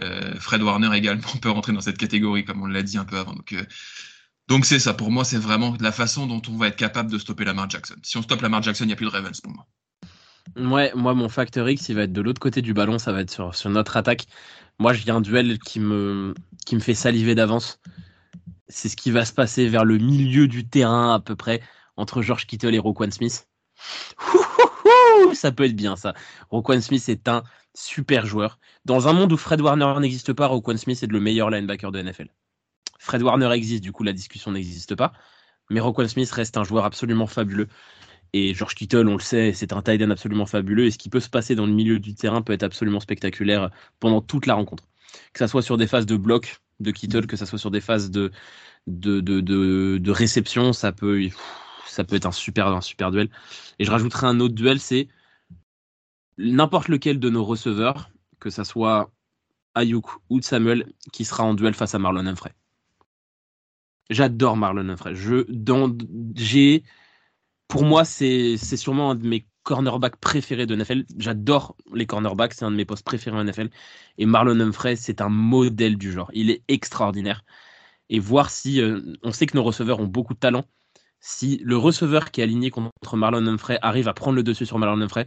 Euh, Fred Warner également peut rentrer dans cette catégorie, comme on l'a dit un peu avant. Donc, euh, donc c'est ça. Pour moi, c'est vraiment la façon dont on va être capable de stopper Lamar Jackson. Si on stoppe Lamar Jackson, il n'y a plus de Ravens pour moi. Ouais, moi, mon facteur X, il va être de l'autre côté du ballon, ça va être sur, notre attaque. Moi, j'ai un duel qui me, qui me fait saliver d'avance. C'est ce qui va se passer vers le milieu du terrain, à peu près, entre George Kittle et Roquan Smith ça peut être bien ça. Roquan Smith est un super joueur. Dans un monde où Fred Warner n'existe pas, Roquan Smith est le meilleur linebacker de NFL. Fred Warner existe, du coup la discussion n'existe pas. Mais Roquan Smith reste un joueur absolument fabuleux. Et George Kittle, on le sait, c'est un tight absolument fabuleux. Et ce qui peut se passer dans le milieu du terrain peut être absolument spectaculaire pendant toute la rencontre. Que ça soit sur des phases de bloc de Kittle, que ça soit sur des phases de, de, de, de, réception, ça peut, ça peut être un super, un super duel. Et je rajouterai un autre duel, c'est n'importe lequel de nos receveurs, que ça soit Ayuk ou Samuel, qui sera en duel face à Marlon Humphrey. J'adore Marlon Humphrey. Je, j'ai, pour moi, c'est, c'est sûrement un de mes cornerbacks préférés de NFL. J'adore les cornerbacks, c'est un de mes postes préférés en NFL. Et Marlon Humphrey, c'est un modèle du genre. Il est extraordinaire. Et voir si, euh, on sait que nos receveurs ont beaucoup de talent. Si le receveur qui est aligné contre Marlon Humphrey arrive à prendre le dessus sur Marlon Humphrey,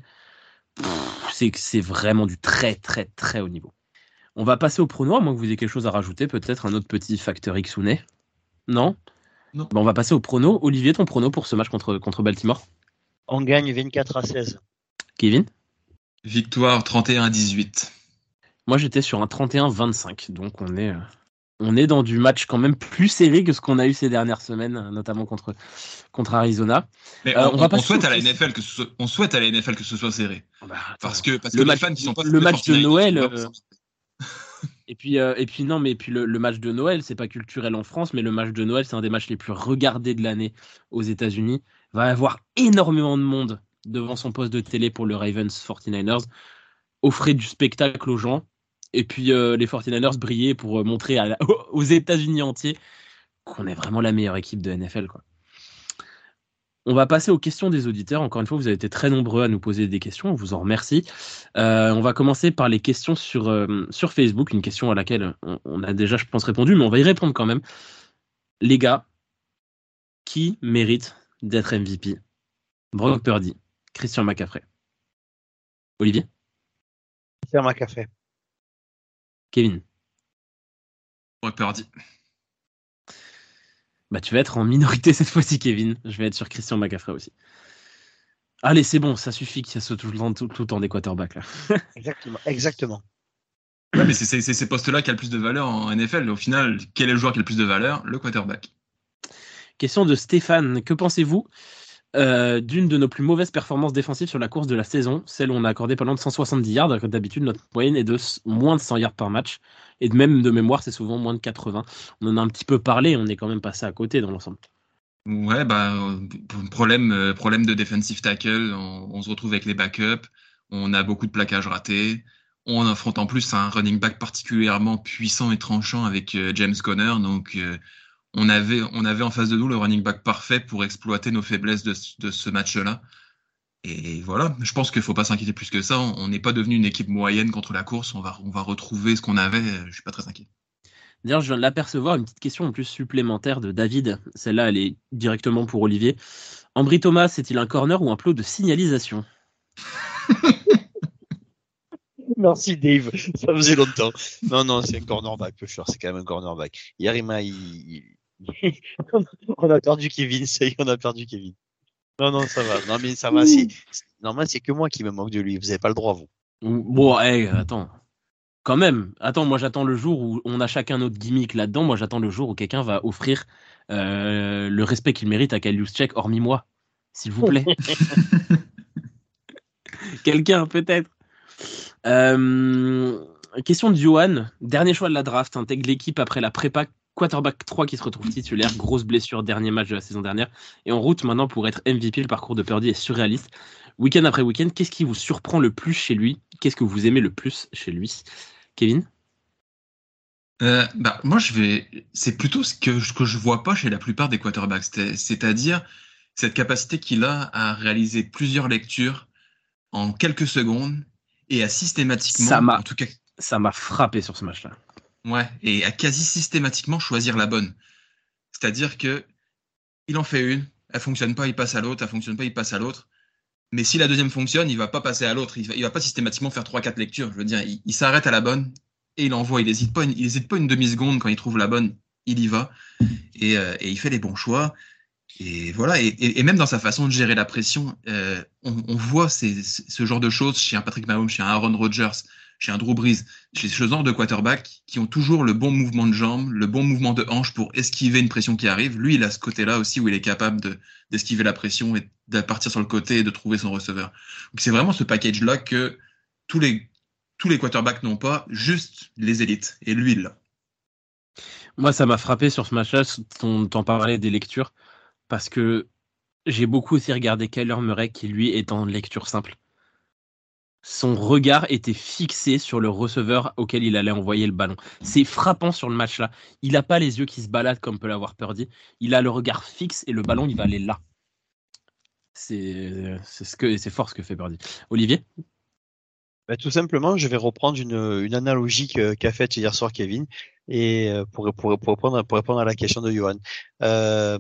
c'est c'est vraiment du très très très haut niveau. On va passer au prono, à moins que vous ayez quelque chose à rajouter, peut-être un autre petit facteur X ou Non? Non. on va passer au prono. Olivier, ton prono pour ce match contre, contre Baltimore On gagne 24 à 16. Kevin? Victoire 31 18. Moi j'étais sur un 31-25, donc on est, euh, on est dans du match quand même plus serré que ce qu'on a eu ces dernières semaines, notamment contre, contre Arizona. Mais euh, on, va on souhaite à la NFL que ce soit, on souhaite à la NFL que ce soit serré. Ah bah, parce que, parce le que match, les fans qui sont pas le match de Noël. Euh, et puis, euh, et puis non, mais puis le, le match de Noël, c'est pas culturel en France, mais le match de Noël, c'est un des matchs les plus regardés de l'année aux États-Unis. Va y avoir énormément de monde devant son poste de télé pour le Ravens 49ers. Offrez du spectacle aux gens et puis euh, les 49ers brillaient pour euh, montrer aux États-Unis entiers qu'on est vraiment la meilleure équipe de NFL. On va passer aux questions des auditeurs. Encore une fois, vous avez été très nombreux à nous poser des questions. On vous en remercie. Euh, on va commencer par les questions sur, sur Facebook, une question à laquelle on, a déjà, je pense, répondu, mais on va y répondre quand même. Les gars, qui mérite d'être MVP Brock Purdy, Christian McCaffrey. Olivier? Christian McCaffrey. Kevin Brock Purdy. Bah, tu vas être en minorité cette fois-ci, Kevin. Je vais être sur Christian McCaffrey aussi. Allez, c'est bon, ça suffit qu'il y ait tout le temps, tout, le temps des quarterbacks là. exactement, exactement. mais c'est ces postes-là qui a le plus de valeur en NFL. Au final, quel est le joueur qui a le plus de valeur? Le quarterback. Question de Stéphane. Que pensez-vous euh, d'une de nos plus mauvaises performances défensives sur la course de la saison, celle où on a accordé pendant de 170 yards, alors que d'habitude notre moyenne est de moins de 100 yards par match, et même de mémoire c'est souvent moins de 80. On en a un petit peu parlé, on est quand même passé à côté dans l'ensemble. Ouais, bah, problème, euh, problème de defensive tackle, on, se retrouve avec les backups, on a beaucoup de plaquages ratés, on affronte en plus un running back particulièrement puissant et tranchant avec euh, James Conner, donc on avait, on avait en face de nous le running back parfait pour exploiter nos faiblesses de, ce match-là. Et voilà, je pense qu'il ne faut pas s'inquiéter plus que ça. On n'est pas devenu une équipe moyenne contre la course. On va, on va retrouver ce qu'on avait. Je ne suis pas très inquiet. D'ailleurs, je viens de l'apercevoir, une petite question en plus supplémentaire de David. Celle-là, elle est directement pour Olivier. Ambry Thomas, est-il un corner ou un plot de signalisation? Merci Dave, ça faisait longtemps. Non, non, c'est un cornerback, peu c'est quand même un cornerback. Hier, il, on a perdu Kevin, ça y est, on a perdu Kevin. Non, non, ça va. Non, mais ça va. Normalement, c'est que moi qui me moque de lui. Vous n'avez pas le droit, vous. Bon, hey, attends. Quand même. Attends, moi, j'attends le jour où on a chacun notre gimmick là-dedans. Moi, j'attends le jour où quelqu'un va offrir euh, le respect qu'il mérite à Kalius Check, hormis moi. S'il vous plaît. quelqu'un, peut-être. Euh, question de Johan. Dernier choix de la draft. Intègre l'équipe après la prépa quarterback 3 qui se retrouve titulaire, grosse blessure, dernier match de la saison dernière, et en route maintenant pour être MVP. Le parcours de Purdy est surréaliste. Week-end après week-end, qu'est-ce qui vous surprend le plus chez lui? Qu'est-ce que vous aimez le plus chez lui? Kevin? Euh, bah, moi, je vais. C'est plutôt ce que, ce que je vois pas chez la plupart des quarterbacks, c'est-à-dire cette capacité qu'il a à réaliser plusieurs lectures en quelques secondes et à systématiquement, ça en tout cas, ça m'a frappé sur ce match-là. Ouais, et à quasi systématiquement choisir la bonne. C'est-à-dire que il en fait une, elle fonctionne pas, il passe à l'autre, elle fonctionne pas, il passe à l'autre. Mais si la deuxième fonctionne, il va pas passer à l'autre, il va, va pas systématiquement faire trois quatre lectures. Je veux dire, il, s'arrête à la bonne et il envoie. Il hésite pas, il hésite pas une demi seconde quand il trouve la bonne, il y va et, euh, il fait les bons choix. Et voilà, et, même dans sa façon de gérer la pression, euh, on, voit ce genre de choses chez un Patrick Mahomes, chez un Aaron Rodgers, chez un Drew Brees, chez ce genre de quarterback qui ont toujours le bon mouvement de jambes, le bon mouvement de hanche pour esquiver une pression qui arrive. Lui, il a ce côté-là aussi où il est capable de, d'esquiver la pression et de partir sur le côté et de trouver son receveur. Donc c'est vraiment ce package-là que tous les, tous les quarterbacks n'ont pas, juste les élites. Et lui, il l'a. Moi, ça m'a frappé sur ce match-là, t'en parlais des lectures, parce que j'ai beaucoup aussi regardé Kyler Murray qui, lui, est en lecture simple son regard était fixé sur le receveur auquel il allait envoyer le ballon. C'est frappant sur le match là. Il n'a pas les yeux qui se baladent comme peut l'avoir Purdy. Il a le regard fixe et le ballon il va aller là. C'est ce que c'est fort ce que fait Purdy. Olivier? Bah, tout simplement, je vais reprendre une, analogie qu'a faite hier soir Kevin et euh, pour répondre à la question de Johan. Euh,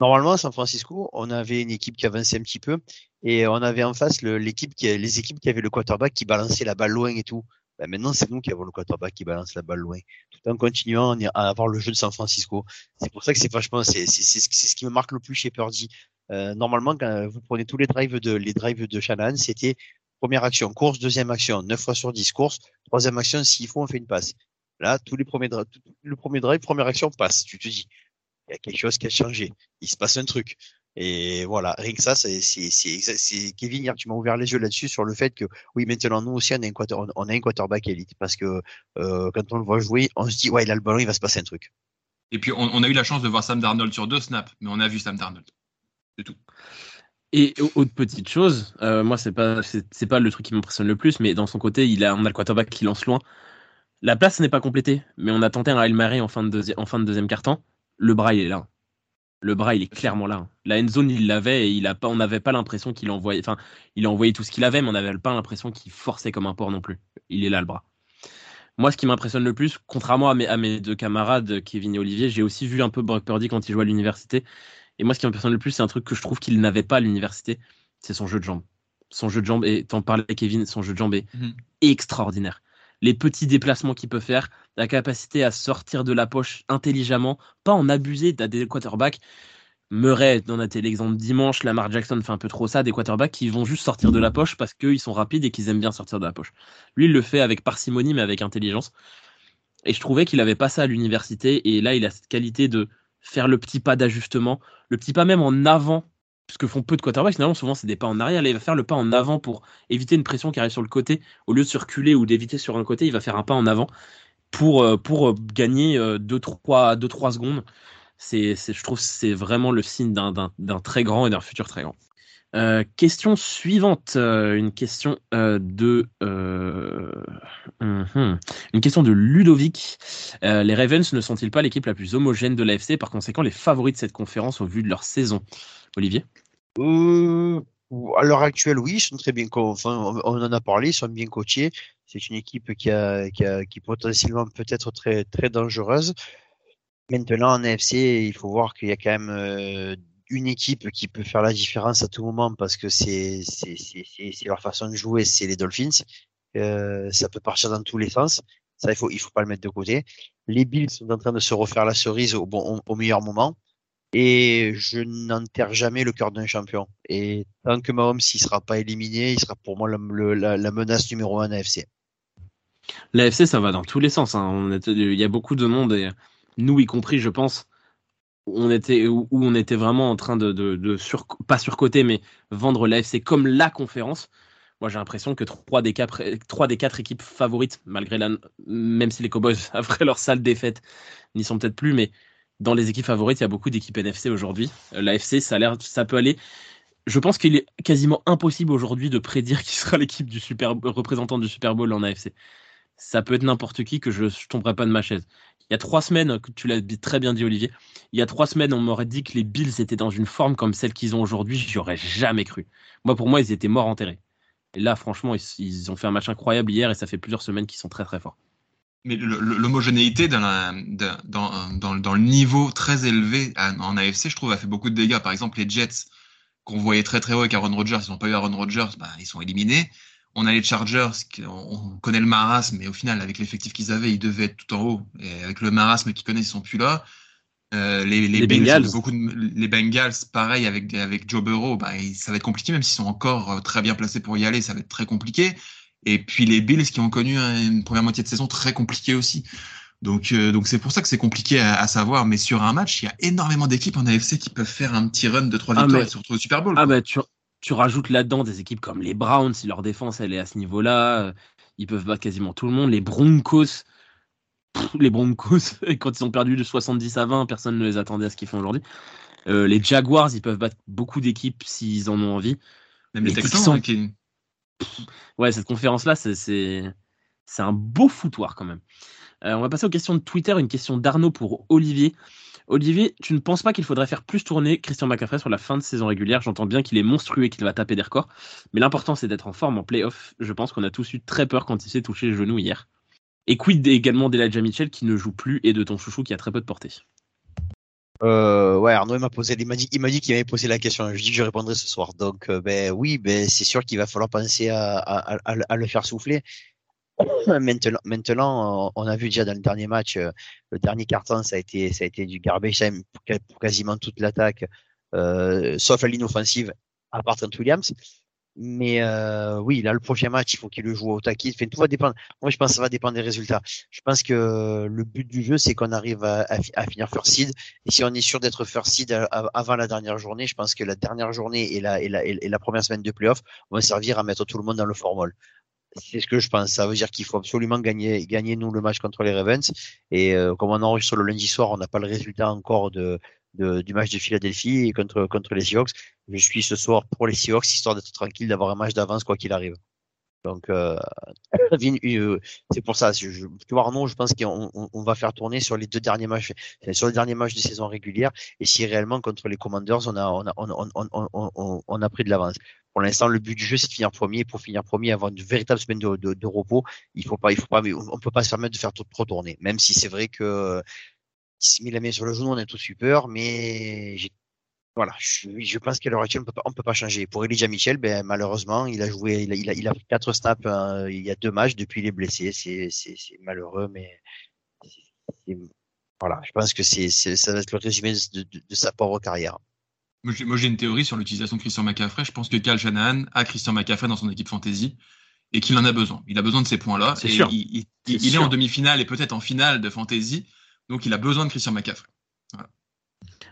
Normalement, San Francisco, on avait une équipe qui avançait un petit peu et on avait en face l'équipe qui, les équipes qui avaient le quarterback qui balançait la balle loin et tout. Ben maintenant, c'est nous qui avons le quarterback qui balance la balle loin, tout en continuant à avoir le jeu de San Francisco. C'est pour ça que c'est vachement, c'est ce qui me marque le plus chez Purdy. Euh, normalement, quand vous prenez tous les drives de les drives de Shannon, c'était première action course, deuxième action 9 fois sur 10 course, troisième action s'il faut on fait une passe. Là, tous les premiers le premier drive, première action passe. Tu te dis, il y a quelque chose qui a changé. Il se passe un truc. Et voilà, rien que ça, c'est, c'est, Kevin, hier, tu m'as ouvert les yeux là-dessus sur le fait que, oui, maintenant, nous aussi, on a un, quarter, on a un quarterback élite parce que euh, quand on le voit jouer, on se dit, ouais, il a le ballon, il va se passer un truc. Et puis, on, a eu la chance de voir Sam Darnold sur deux snaps, mais on a vu Sam Darnold. C'est tout. Et autre petite chose, euh, moi, c'est pas, c'est, pas le truc qui m'impressionne le plus, mais dans son côté, il a, on a le quarterback qui lance loin. La place n'est pas complétée, mais on a tenté un Hail Mary en fin de, en fin de deuxième quart-temps le bras il est là. Le bras, il est clairement là. La end zone, il l'avait et il a pas, on n'avait pas l'impression qu'il envoyait. Enfin, il a envoyé tout ce qu'il avait, mais on n'avait pas l'impression qu'il forçait comme un porc non plus. Il est là, le bras. Moi, ce qui m'impressionne le plus, contrairement à mes, à mes deux camarades, Kevin et Olivier, j'ai aussi vu un peu Brock Purdy quand il jouait à l'université. Et moi, ce qui m'impressionne le plus, c'est un truc que je trouve qu'il n'avait pas à l'université, c'est son jeu de jambes. Son jeu de jambes, et t'en parlais, Kevin, son jeu de jambes est Mhm. extraordinaire. Les petits déplacements qu'il peut faire, la capacité à sortir de la poche intelligemment, pas en abuser. T'as des quarterbacks, Murray, on a été l'exemple dimanche, Lamar Jackson fait un peu trop ça, des quarterbacks qui vont juste sortir de la poche parce qu'ils sont rapides et qu'ils aiment bien sortir de la poche. Lui, il le fait avec parcimonie, mais avec intelligence. Et je trouvais qu'il avait pas ça à l'université, et là, il a cette qualité de faire le petit pas d'ajustement, le petit pas même en avant, puisque font peu de quarterbacks, finalement, souvent c'est des pas en arrière, là, il va faire le pas en avant pour éviter une pression qui arrive sur le côté, au lieu de circuler ou d'éviter sur un côté, il va faire un pas en avant pour, euh, pour euh, gagner 2-3 secondes. C'est, je trouve que c'est vraiment le signe d'un, très grand et d'un futur très grand. Euh, question suivante, euh, une question euh, de euh, mhm. une question de Ludovic. Euh, les Ravens ne sont-ils pas l'équipe la plus homogène de l'AFC, par conséquent les favoris de cette conférence au vu de leur saison Olivier? Euh, à l'heure actuelle, oui, ils sont très bien. Enfin, on en a parlé, ils sont bien coachés. C'est une équipe qui a, qui a, qui potentiellement peut être très, très dangereuse. Maintenant, en AFC, il faut voir qu'il y a quand même euh, une équipe qui peut faire la différence à tout moment parce que c'est, leur façon de jouer, c'est les Dolphins. Euh, ça peut partir dans tous les sens. Ça, il faut, il faut pas le mettre de côté. Les Bills sont en train de se refaire la cerise au bon, au meilleur moment et je n'enterre jamais le cœur d'un champion. Et tant que Mahomes s'il sera pas éliminé, il sera pour moi la, menace numéro un AFC. L'AFC, ça va dans tous les sens. hein. Il y a beaucoup de monde, et nous y compris, je pense, on était, où on était vraiment en train de, de, pas surcoter, mais vendre l'AFC comme la conférence. Moi, j'ai l'impression que trois des, quatre, trois des quatre équipes favorites, malgré même si les Cowboys, après leur sale défaite, n'y sont peut-être plus, mais dans les équipes favorites, il y a beaucoup d'équipes NFC aujourd'hui. Euh, L'AFC, ça ça peut aller. Je pense qu'il est quasiment impossible aujourd'hui de prédire qui sera l'équipe du super représentant du Super Bowl en AFC. Ça peut être n'importe qui que je ne tomberai pas de ma chaise. Il y a trois semaines, tu l'as très bien dit Olivier, il y a trois semaines, on m'aurait dit que les Bills étaient dans une forme comme celle qu'ils ont aujourd'hui, j'y aurais jamais cru. Moi, pour moi, ils étaient morts enterrés. Et là, franchement, ils, ils ont fait un match incroyable hier et ça fait plusieurs semaines qu'ils sont très très forts. Mais l'homogénéité dans, la- dans, dans, dans, dans le niveau très élevé en AFC, je trouve, a fait beaucoup de dégâts. Par exemple, les Jets, qu'on voyait très très haut avec Aaron Rodgers, ils n'ont pas eu Aaron Rodgers, bah, ils sont éliminés. On a les Chargers, on, on connaît le marasme, mais au final, avec l'effectif qu'ils avaient, ils devaient être tout en haut. Et avec le marasme qu'ils connaissent, ils sont plus là. Euh, les, les, Les Bills, Bengals. beaucoup de- les Bengals, pareil avec, avec Joe Burrow, bah, ça va être compliqué, même s'ils sont encore euh, très bien placés pour y aller, ça va être très compliqué. Et puis les Bills qui ont connu une première moitié de saison très compliquée aussi. Donc euh, donc c'est pour ça que c'est compliqué à, à savoir. Mais sur un match, il y a énormément d'équipes en AFC qui peuvent faire un petit run de trois Ah, victoires mais- et se retrouver au Super Bowl. Ah bah tu, tu rajoutes là-dedans des équipes comme les Browns, si leur défense elle est à ce niveau-là, euh, ils peuvent battre quasiment tout le monde. Les Broncos, pff, les Broncos, quand ils ont perdu de 70 à 20, personne ne les attendait à ce qu'ils font aujourd'hui. Euh, les Jaguars, ils peuvent battre beaucoup d'équipes s'ils en ont envie. Même les les Texans, Texans. hein, Ouais, cette conférence-là, c'est- un beau foutoir quand même. Euh, on va passer aux questions de Twitter. Une question d'Arnaud pour Olivier. Olivier, tu ne penses pas qu'il faudrait faire plus tourner Christian McCaffrey sur la fin de saison régulière? J'entends bien qu'il est monstrueux et qu'il va taper des records, mais l'important c'est d'être en forme en playoff. Je pense qu'on a tous eu très peur quand il s'est touché les genoux hier. Et quid également d'Elijah Mitchell qui ne joue plus et de ton chouchou qui a très peu de portée? Euh, ouais, Arnaud m'a posé, il m'a dit, il m'a dit qu'il m'avait posé la question. Je dis que je répondrai ce soir. Donc, euh, ben oui, ben c'est sûr qu'il va falloir penser à, à, à, à le faire souffler. Maintenant, maintenant, on a vu déjà dans le dernier match, euh, le dernier carton, ça a été, ça a été du garbage pour quasiment toute l'attaque, euh, sauf la ligne offensive, à part Trent Williams. Mais euh, oui, là, le prochain match, il faut qu'il le joue au taquet. Enfin, tout va dépendre. Moi, je pense que ça va dépendre des résultats. Je pense que le but du jeu, c'est qu'on arrive à, à, fi- à finir first seed. Et si on est sûr d'être first seed a- avant la dernière journée, je pense que la dernière journée et la première semaine de playoff vont servir à mettre tout le monde dans le formol. C'est ce que je pense. Ça veut dire qu'il faut absolument gagner, gagner nous le match contre les Ravens. Et euh, comme on enregistre le lundi soir, on n'a pas le résultat encore de, de, du match de Philadelphie et contre, contre les Seahawks. Je suis ce soir pour les Seahawks, histoire d'être tranquille, d'avoir un match d'avance quoi qu'il arrive. Donc, euh, euh, c'est pour ça. Je, vois, Arnaud, je pense qu'on on, va faire tourner sur les deux derniers matchs, sur les derniers matchs de saison régulière, et si réellement contre les Commanders, on a, on a, on, on a pris de l'avance. Pour l'instant, le but du jeu, c'est de finir premier. Pour finir premier, avoir une véritable semaine de, de, de repos, il faut pas, il faut pas, on peut pas se permettre de faire trop tourner. Même si c'est vrai que s'il met la main sur le genou, on est tout super, mais j'ai voilà, je, je pense qu'à l'heure actuelle, on pas, peut pas changer. Pour Elijah Michel, ben, malheureusement, il a joué, il a, il a, il a quatre snaps euh, il y a deux matchs depuis il est blessé. C'est, malheureux, mais voilà, je pense que c'est, ça va être le résumé de, de, de sa pauvre carrière. Moi, j'ai une théorie sur l'utilisation de Christian McCaffrey. Je pense que Cal Shanahan a Christian McCaffrey dans son équipe fantasy et qu'il en a besoin. Il a besoin de ces points-là. Il, il, il est en demi-finale et peut-être en finale de fantasy, donc il a besoin de Christian McCaffrey. Voilà.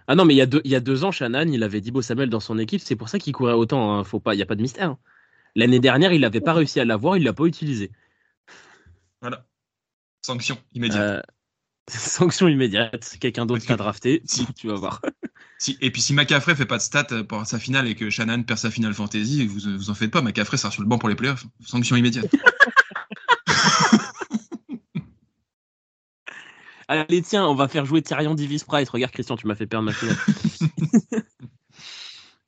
Ah non, mais il y, a deux, il y a deux ans, Shannon, il avait Dibo Samuel dans son équipe. C'est pour ça qu'il courait autant. Hein. Faut pas, il n'y a pas de mystère. Hein. L'année dernière, il n'avait pas réussi à l'avoir, il ne l'a pas utilisé. Voilà. Sanction immédiate. Euh, sanction immédiate. Quelqu'un d'autre t'a drafté. Si. Tu vas voir. Si, et puis si McCaffrey fait pas de stats pour sa finale et que Shannon perd sa finale fantasy, vous, vous en faites pas. McCaffrey sera sur le banc pour les playoffs. Sanction immédiate. Allez, tiens, on va faire jouer Tyrion Divis Price. Regarde, Christian, tu m'as fait perdre ma finale.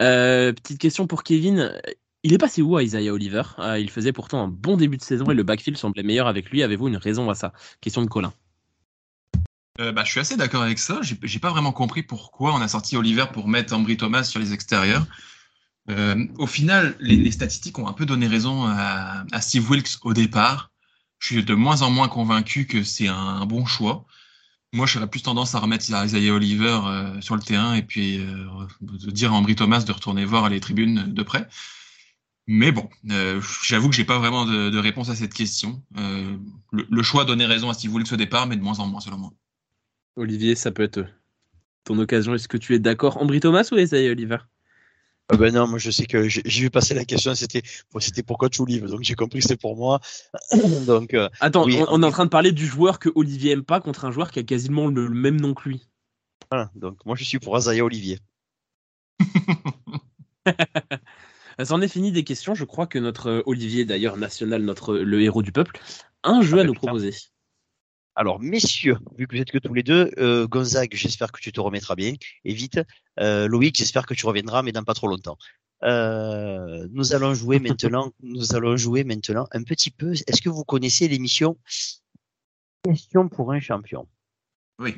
euh, petite question pour Kevin. Il est passé où à Isaiah Oliver? Euh, Il faisait pourtant un bon début de saison et le backfield semblait meilleur avec lui. Avez-vous une raison à ça? Question de Colin. Euh, bah, je suis assez d'accord avec ça. J'ai pas vraiment compris pourquoi on a sorti Oliver pour mettre Ambry Thomas sur les extérieurs. Euh, au final, les, les, statistiques ont un peu donné raison à, à, Steve Wilkes au départ. Je suis de moins en moins convaincu que c'est un bon choix. Moi, j'aurais plus tendance à remettre Isaiah Oliver euh, sur le terrain et puis euh, dire à Ambry Thomas de retourner voir les tribunes de près. Mais bon, euh, j'avoue que j'ai pas vraiment de, réponse à cette question. Le, choix donnait raison à Steve Wilkes au départ, mais de moins en moins selon moi. Olivier, ça peut être ton occasion. Est-ce que tu es d'accord Ambry Thomas ou Isaiah Oliver? Ah ben non, moi je sais que j'ai vu passer la question, c'était c'était pour coach Olive, donc j'ai compris que c'était pour moi. donc euh, attends, oui, on, on, est en train de parler du joueur que Olivier aime pas contre un joueur qui a quasiment le, même nom que lui. Voilà, donc moi je suis pour Azaya Olivier. Ça en est fini des questions. Je crois que notre Olivier, d'ailleurs national, notre le héros du peuple, un jeu ah ben à nous putain. proposer. Alors, messieurs, vu que vous êtes que tous les deux, euh, Gonzague, j'espère que tu te remettras bien et vite. Euh, Loïc, j'espère que tu reviendras, mais dans pas trop longtemps. Euh, nous allons jouer maintenant. nous allons jouer maintenant un petit peu. Est-ce que vous connaissez l'émission Question pour un champion? Oui.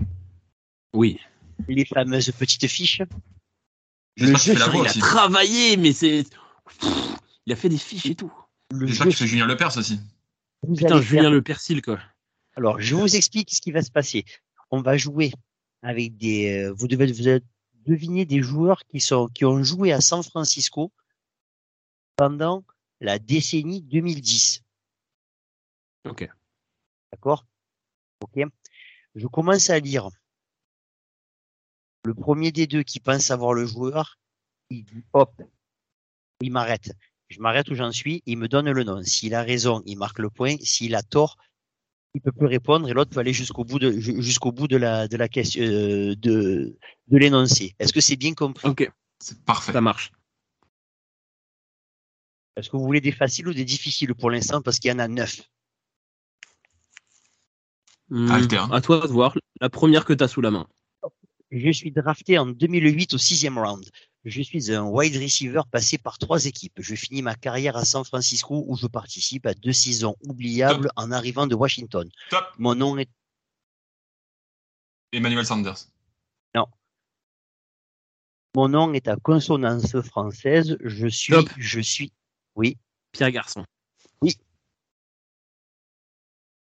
Oui. Les fameuses petites fiches? Le jeu, il a travaillé, mais c'est. Il a fait des fiches et tout. J'espère que c'est Julien Lepers aussi. Vous Putain, Julien faire... Le Persil, quoi. Alors, je vous explique ce qui va se passer. On va jouer avec des. Vous devez, vous deviner des joueurs qui sont qui ont joué à San Francisco pendant la décennie 2010. Ok. D'accord? Ok. Je commence à lire. Le premier des deux qui pense avoir le joueur, il dit hop, il m'arrête. Je m'arrête où j'en suis, il me donne le nom. S'il a raison, il marque le point. S'il a tort, il peut plus répondre et l'autre peut aller jusqu'au bout de jusqu'au bout de la de la question euh, de de l'énoncé. Est-ce que c'est bien compris? Ok, c'est parfait. Ça marche. Est-ce que vous voulez des faciles ou des difficiles pour l'instant parce qu'il y en a neuf? Mmh, À toi de voir. La première que tu as sous la main. Je suis drafté en 2008 au sixième round. Je suis un wide receiver passé par trois équipes. Je finis ma carrière à San Francisco où je participe à deux saisons oubliables Top. en arrivant de Washington. Top. Mon nom est Emmanuel Sanders. Non. Mon nom est à consonance française. Je suis, Top. je suis, oui. Pierre Garçon. Oui.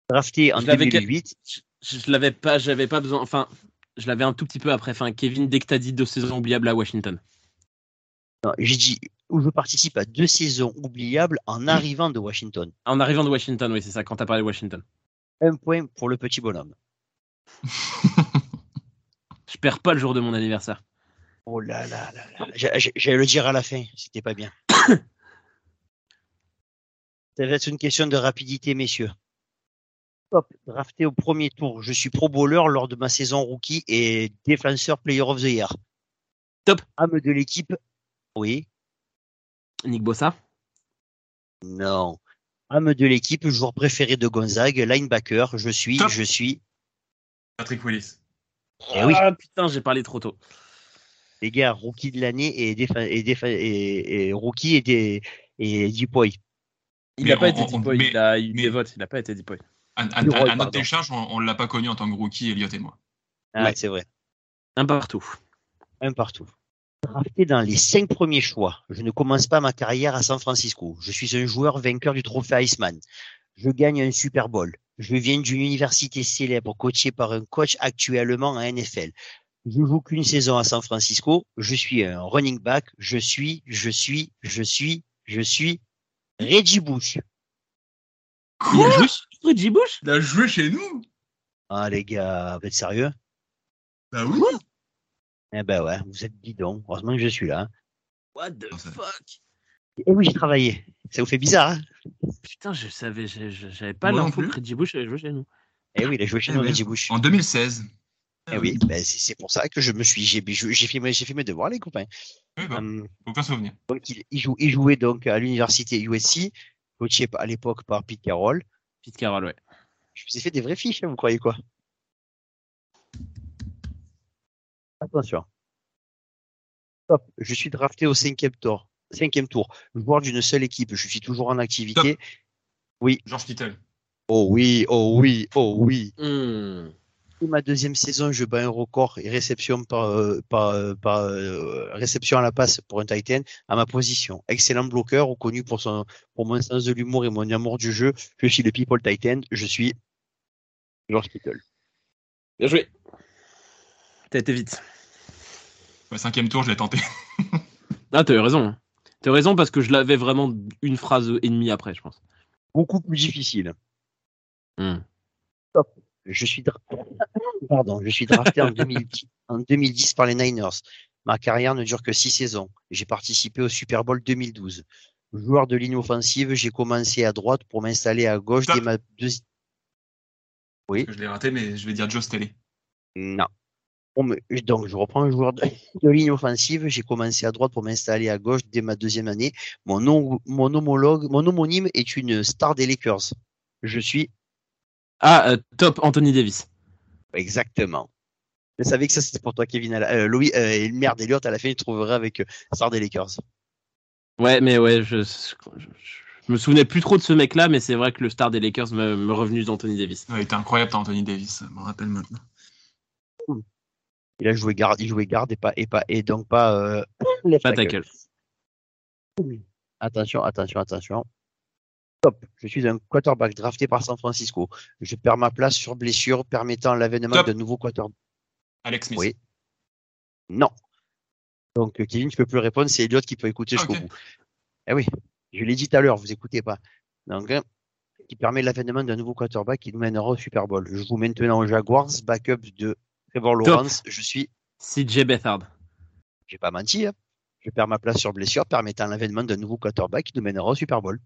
Drafté en je 2008. Je, je l'avais pas, j'avais pas besoin. Enfin, je l'avais un tout petit peu après. Enfin, Kevin, dès que t'as dit deux saisons oubliables à Washington. J'ai dit où je participe à deux saisons oubliables en arrivant de Washington. En arrivant de Washington, oui, c'est ça, quand tu as parlé de Washington. Un point pour le petit bonhomme. je perds pas le jour de mon anniversaire. Oh là là là là. J'allais le dire à la fin, c'était pas bien. Ça va être une question de rapidité, messieurs. Top, drafté au premier tour. Je suis pro bowler lors de ma saison rookie et défenseur player of the year. Top. Âme de l'équipe, oui. Nick Bossa? Non. Âme de l'équipe, joueur préféré de Gonzague, linebacker, je suis, Top. je suis. Patrick Willis. Eh oui. Ah putain, j'ai parlé trop tôt. Les gars, rookie de l'année et, défa- et, défa- et, et rookie et, des, et. Il n'a pas on- été on- Deepoy, mais- il a eu mais- des votes, il n'a pas été Deepoy. À, à- Leroy, à- à notre décharge, on ne l'a pas connu en tant que rookie, Elliot et moi. Ah, Ouais. c'est vrai. Un partout. Un partout. Drafté dans les cinq premiers choix, je ne commence pas ma carrière à San Francisco. Je suis un joueur vainqueur du trophée Iceman. Je gagne un Super Bowl. Je viens d'une université célèbre coachée par un coach actuellement à NFL. Je joue qu'une saison à San Francisco. Je suis un running back. Je suis, je suis, je suis, je suis Reggie Bush. Il a joué sur Reggie Bush? Il a joué chez nous Ah les gars, vous êtes sérieux? Bah oui Eh ben ouais, vous êtes bidon. Heureusement que je suis là. What the fuck? Et oui, j'ai travaillé. Ça vous fait bizarre, hein? Putain, je savais, j'avais pas Moi non l'info plus. que Reggie Bush avait joué chez nous. Eh oui, il a joué chez Eh nous. Reggie Bush. En 2016. Eh oui, ben, c'est pour ça que je me suis, j'ai fait, mes- j'ai fait mes devoirs, les copains. Oui, bah, Hum, aucun souvenir. donc il, il, jou- il jouait donc à l'université USC, coaché à l'époque par Pete Carroll. Pete Carroll, ouais. Je vous ai fait des vraies fiches, hein, vous croyez quoi? Attention. Hop, je suis drafté au cinquième tour. Cinquième tour. Joueur d'une seule équipe. Je suis toujours en activité. George Kittle. Oh oui, oh oui, oh oui. Et ma deuxième saison, je bats un record et réception par, euh, par, euh, par euh, réception à la passe pour un Titan à ma position. Excellent bloqueur, reconnu pour son pour mon sens de l'humour et mon amour du jeu. Je suis le People Titan. Je suis George Kittle. Bien joué. T'as été vite. Ouais, cinquième tour, je l'ai tenté. Ah, t'as eu raison. hein. T'as eu raison parce que je l'avais vraiment une phrase et demie après, je pense. Beaucoup plus difficile. Hmm. Je suis dra- pardon, je suis drafté en 2010, en 2010 par les Niners. Ma carrière ne dure que six saisons. J'ai participé au Super Bowl 2012. Joueur de ligne offensive, j'ai commencé à droite pour m'installer à gauche Stop. dès ma deuxième. Oui. Je l'ai raté, mais je vais dire Joe Staley. Non. Donc, je reprends un joueur de, de ligne offensive. J'ai commencé à droite pour m'installer à gauche dès ma deuxième année. Mon, nom- mon homologue, mon homonyme est une star des Lakers. Je suis Ah, euh, top, Anthony Davis. exactement. Je savais que ça c'était pour toi, Kevin. Euh, Louis, euh, et merde, Elliot, à la fin, il trouverait avec euh, star des Lakers. Ouais, mais ouais, je, je, je me souvenais plus trop de ce mec-là, mais c'est vrai que le star des Lakers me, me revenu d'Anthony Davis. Ouais, il était incroyable, Anthony Davis, je me rappelle maintenant. Il a joué garde, il jouait garde et pas et pas et donc pas euh, left Pas tackle. tackle. Attention, attention, attention. Top. Je suis un quarterback drafté par San Francisco. Je perds ma place sur blessure, permettant l'avènement d'un nouveau quarterback. Alex Smith. Oui. Non. Donc, euh, Kevin, tu peux plus répondre, c'est Elliot qui peut écouter jusqu'au bout. Eh oui, je l'ai dit tout à l'heure, vous écoutez pas. Donc, hein, qui permet l'avènement d'un nouveau quarterback qui nous mènera au Super Bowl. Je joue maintenant aux Jaguars, backup de Trevor Lawrence. Je suis, CJ Beathard. j'ai pas menti, hein. je perds ma place sur blessure, permettant l'avènement d'un nouveau quarterback qui nous mènera au Super Bowl.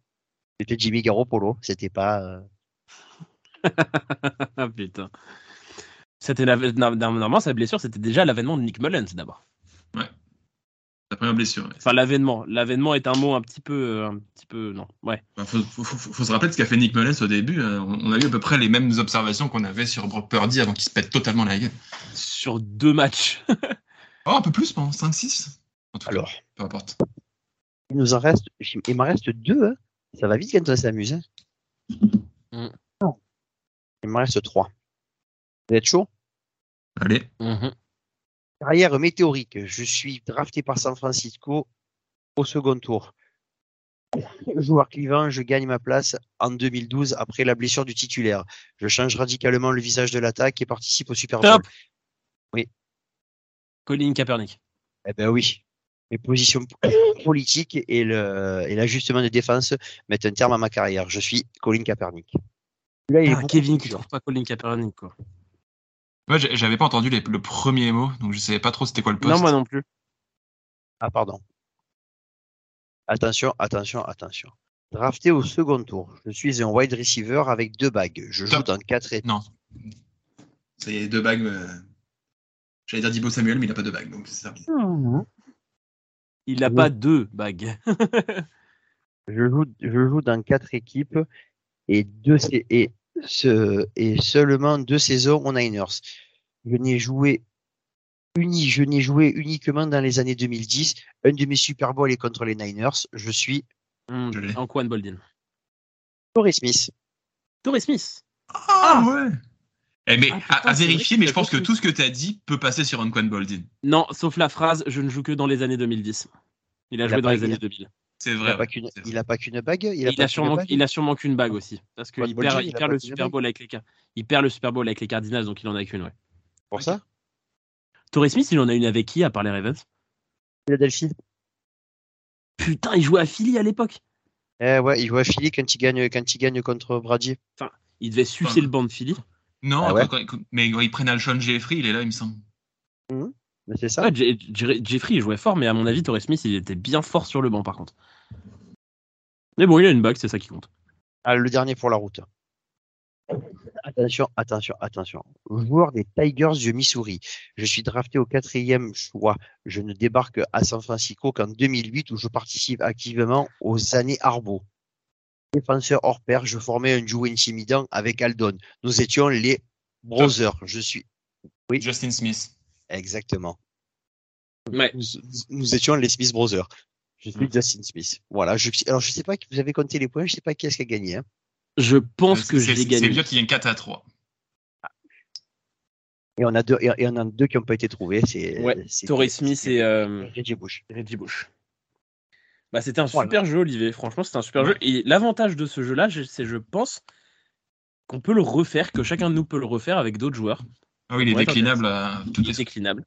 C'était Jimmy Garoppolo, c'était pas. euh, ah putain. C'était normalement sa blessure, c'était déjà l'avènement de Nick Mullens d'abord. Ta première blessure. ouais. Enfin l'avènement. L'avènement est un mot un petit peu, euh, un petit peu, non. Ouais. Bah, faut, faut, faut- faut se rappeler de ce qu'a fait Nick Mullens au début. euh, on on a eu à peu près les mêmes observations qu'on avait sur Brock Purdy avant qu'il se pète totalement la gueule. Sur deux matchs. Oh, un peu plus, bon, 5-6 En tout cas, Alors, peu importe. il nous en reste, il m'en reste deux. hein. Ça va vite quand on s'amuse. hein. Mm. Non. Il m'en reste trois. Vous êtes chaud? Allez, Mhm. Carrière météorique. Je suis drafté par San Francisco au second tour. Joueur clivant, je gagne ma place en 2012 après la blessure du titulaire. Je change radicalement le visage de l'attaque et participe au Super Bowl. Top. Oui. Colin Kaepernick. Eh ben oui. Mes positions politiques et le et l'ajustement de défense mettent un terme à ma carrière. Je suis Colin Kaepernick. Là, il est Ah, Kevin, pas Colin Kaepernick quoi. J'ai- j'avais pas entendu les- le premier mot, donc je savais pas trop c'était quoi le poste. Non moi non plus. Ah, pardon. Attention, attention, attention. Drafté au second tour. Je suis un wide receiver avec deux bagues. Je joue dans quatre états. Non. Ça y est, deux bagues. euh, J'allais dire Dibo Samuel, mais il a pas de bague, donc c'est ça. Il a Oui. pas deux bagues. Je joue, je joue dans quatre équipes et deux et, ce, et seulement deux saisons aux Niners. Je n'ai joué uni, je n'ai joué uniquement dans les années 2010. Un de mes Super Bowl est contre les Niners. Je suis mmh, Anquan Boldin. Torrey Smith. Torrey Smith. Ah, ouais. Eh mais ah, à, vérifier, mais je pense que tout ce que tu as dit peut passer sur Anquan Boldin. Non, sauf la phrase je ne joue que dans les années 2010. Il a joué dans les années 2000. C'est vrai. Il n'a pas qu'une bague. Il a, sûrement, il a sûrement qu'une bague aussi. Parce qu'il perd, il perd le Super Bowl avec les Il perd le Super Bowl avec les Cardinals, donc il en a qu'une, ouais. Pour ça? Torrey Smith, il en a une avec qui à part les Ravens? Philadelphie. Putain, il jouait à Philly à l'époque. Eh ouais, il jouait à Philly quand il gagne, quand il gagne contre Brady. Enfin, il devait sucer le banc de Philly. Non, ah mais quand ils prennent Alshon Jeffrey, il est là, il me semble. Mmh. c'est ça. Jeffrey, il jouait fort, mais à mon avis, Torrey Smith, il était bien fort sur le banc, par contre. Mais bon, il a une bague, c'est ça qui compte. Ah, le dernier pour la route. Attention, attention, attention. Joueur des Tigers du Missouri. Je suis drafté au quatrième choix. Je ne débarque à San Francisco qu'en 2008 où je participe activement aux années Arbo. Défenseur hors pair, je formais un duo intimidant avec Aldon. Nous étions les Brothers. Je suis. Oui. Justin Smith. Exactement. Ouais. Nous, étions les Smith Brothers. Je suis mm. Justin Smith. Voilà. Je, alors, je sais pas, vous avez compté les points, je sais pas qui est-ce qui a gagné. Hein. Je pense que j'ai gagné. C'est bien qu'il y ait une 4 à 3. Et on a deux, et on a deux qui n'ont pas été trouvés. C'est ouais, Torrey Smith et euh, Reggie Bush. Reggie Bush. Bah, c'était un super jeu, Olivier. Franchement, c'était un super jeu. Et l'avantage de ce jeu-là, c'est, je pense, qu'on peut le refaire, que chacun de nous peut le refaire avec d'autres joueurs. Ah oui, il est déclinable. tout il est déclinable.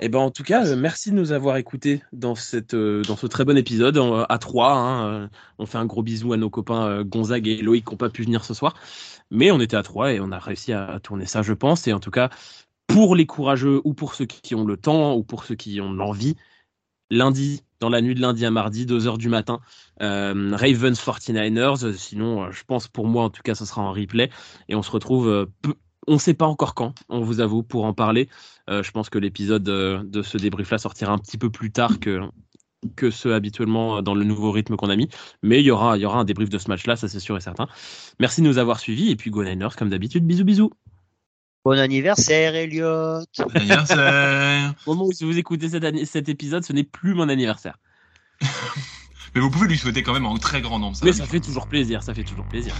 Eh ben en tout cas, euh, merci de nous avoir écoutés dans cette euh, dans ce très bon épisode à trois. Hein, euh, on fait un gros bisou à nos copains Gonzague et Loïc qui n'ont pas pu venir ce soir, mais on était à trois et on a réussi à, tourner ça, je pense. Et en tout cas, pour les courageux ou pour ceux qui ont le temps ou pour ceux qui ont l'envie, lundi dans la nuit de lundi à mardi, 2 heures du matin, Ravens 49ers. Sinon, je pense pour moi en tout cas, ce sera en replay et on se retrouve on ne sait pas encore quand, on vous avoue, pour en parler. Euh, je pense que l'épisode euh, de ce débrief-là sortira un petit peu plus tard que, que ce habituellement dans le nouveau rythme qu'on a mis. Mais il y aura, il y aura un débrief de ce match-là, ça c'est sûr et certain. Merci de nous avoir suivis et puis Go Niners comme d'habitude. Bisous, bisous. Bon anniversaire, Elliot. Bon anniversaire. Au moment où vous écoutez cet, cet épisode, ce n'est plus mon anniversaire. Mais vous pouvez lui souhaiter quand même en très grand nombre. Ça Mais ça fait toujours plaisir, ça fait toujours plaisir.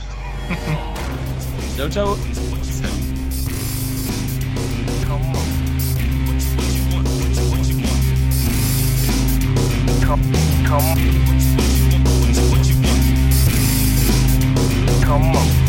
ciao, ciao. Come, come. Come on.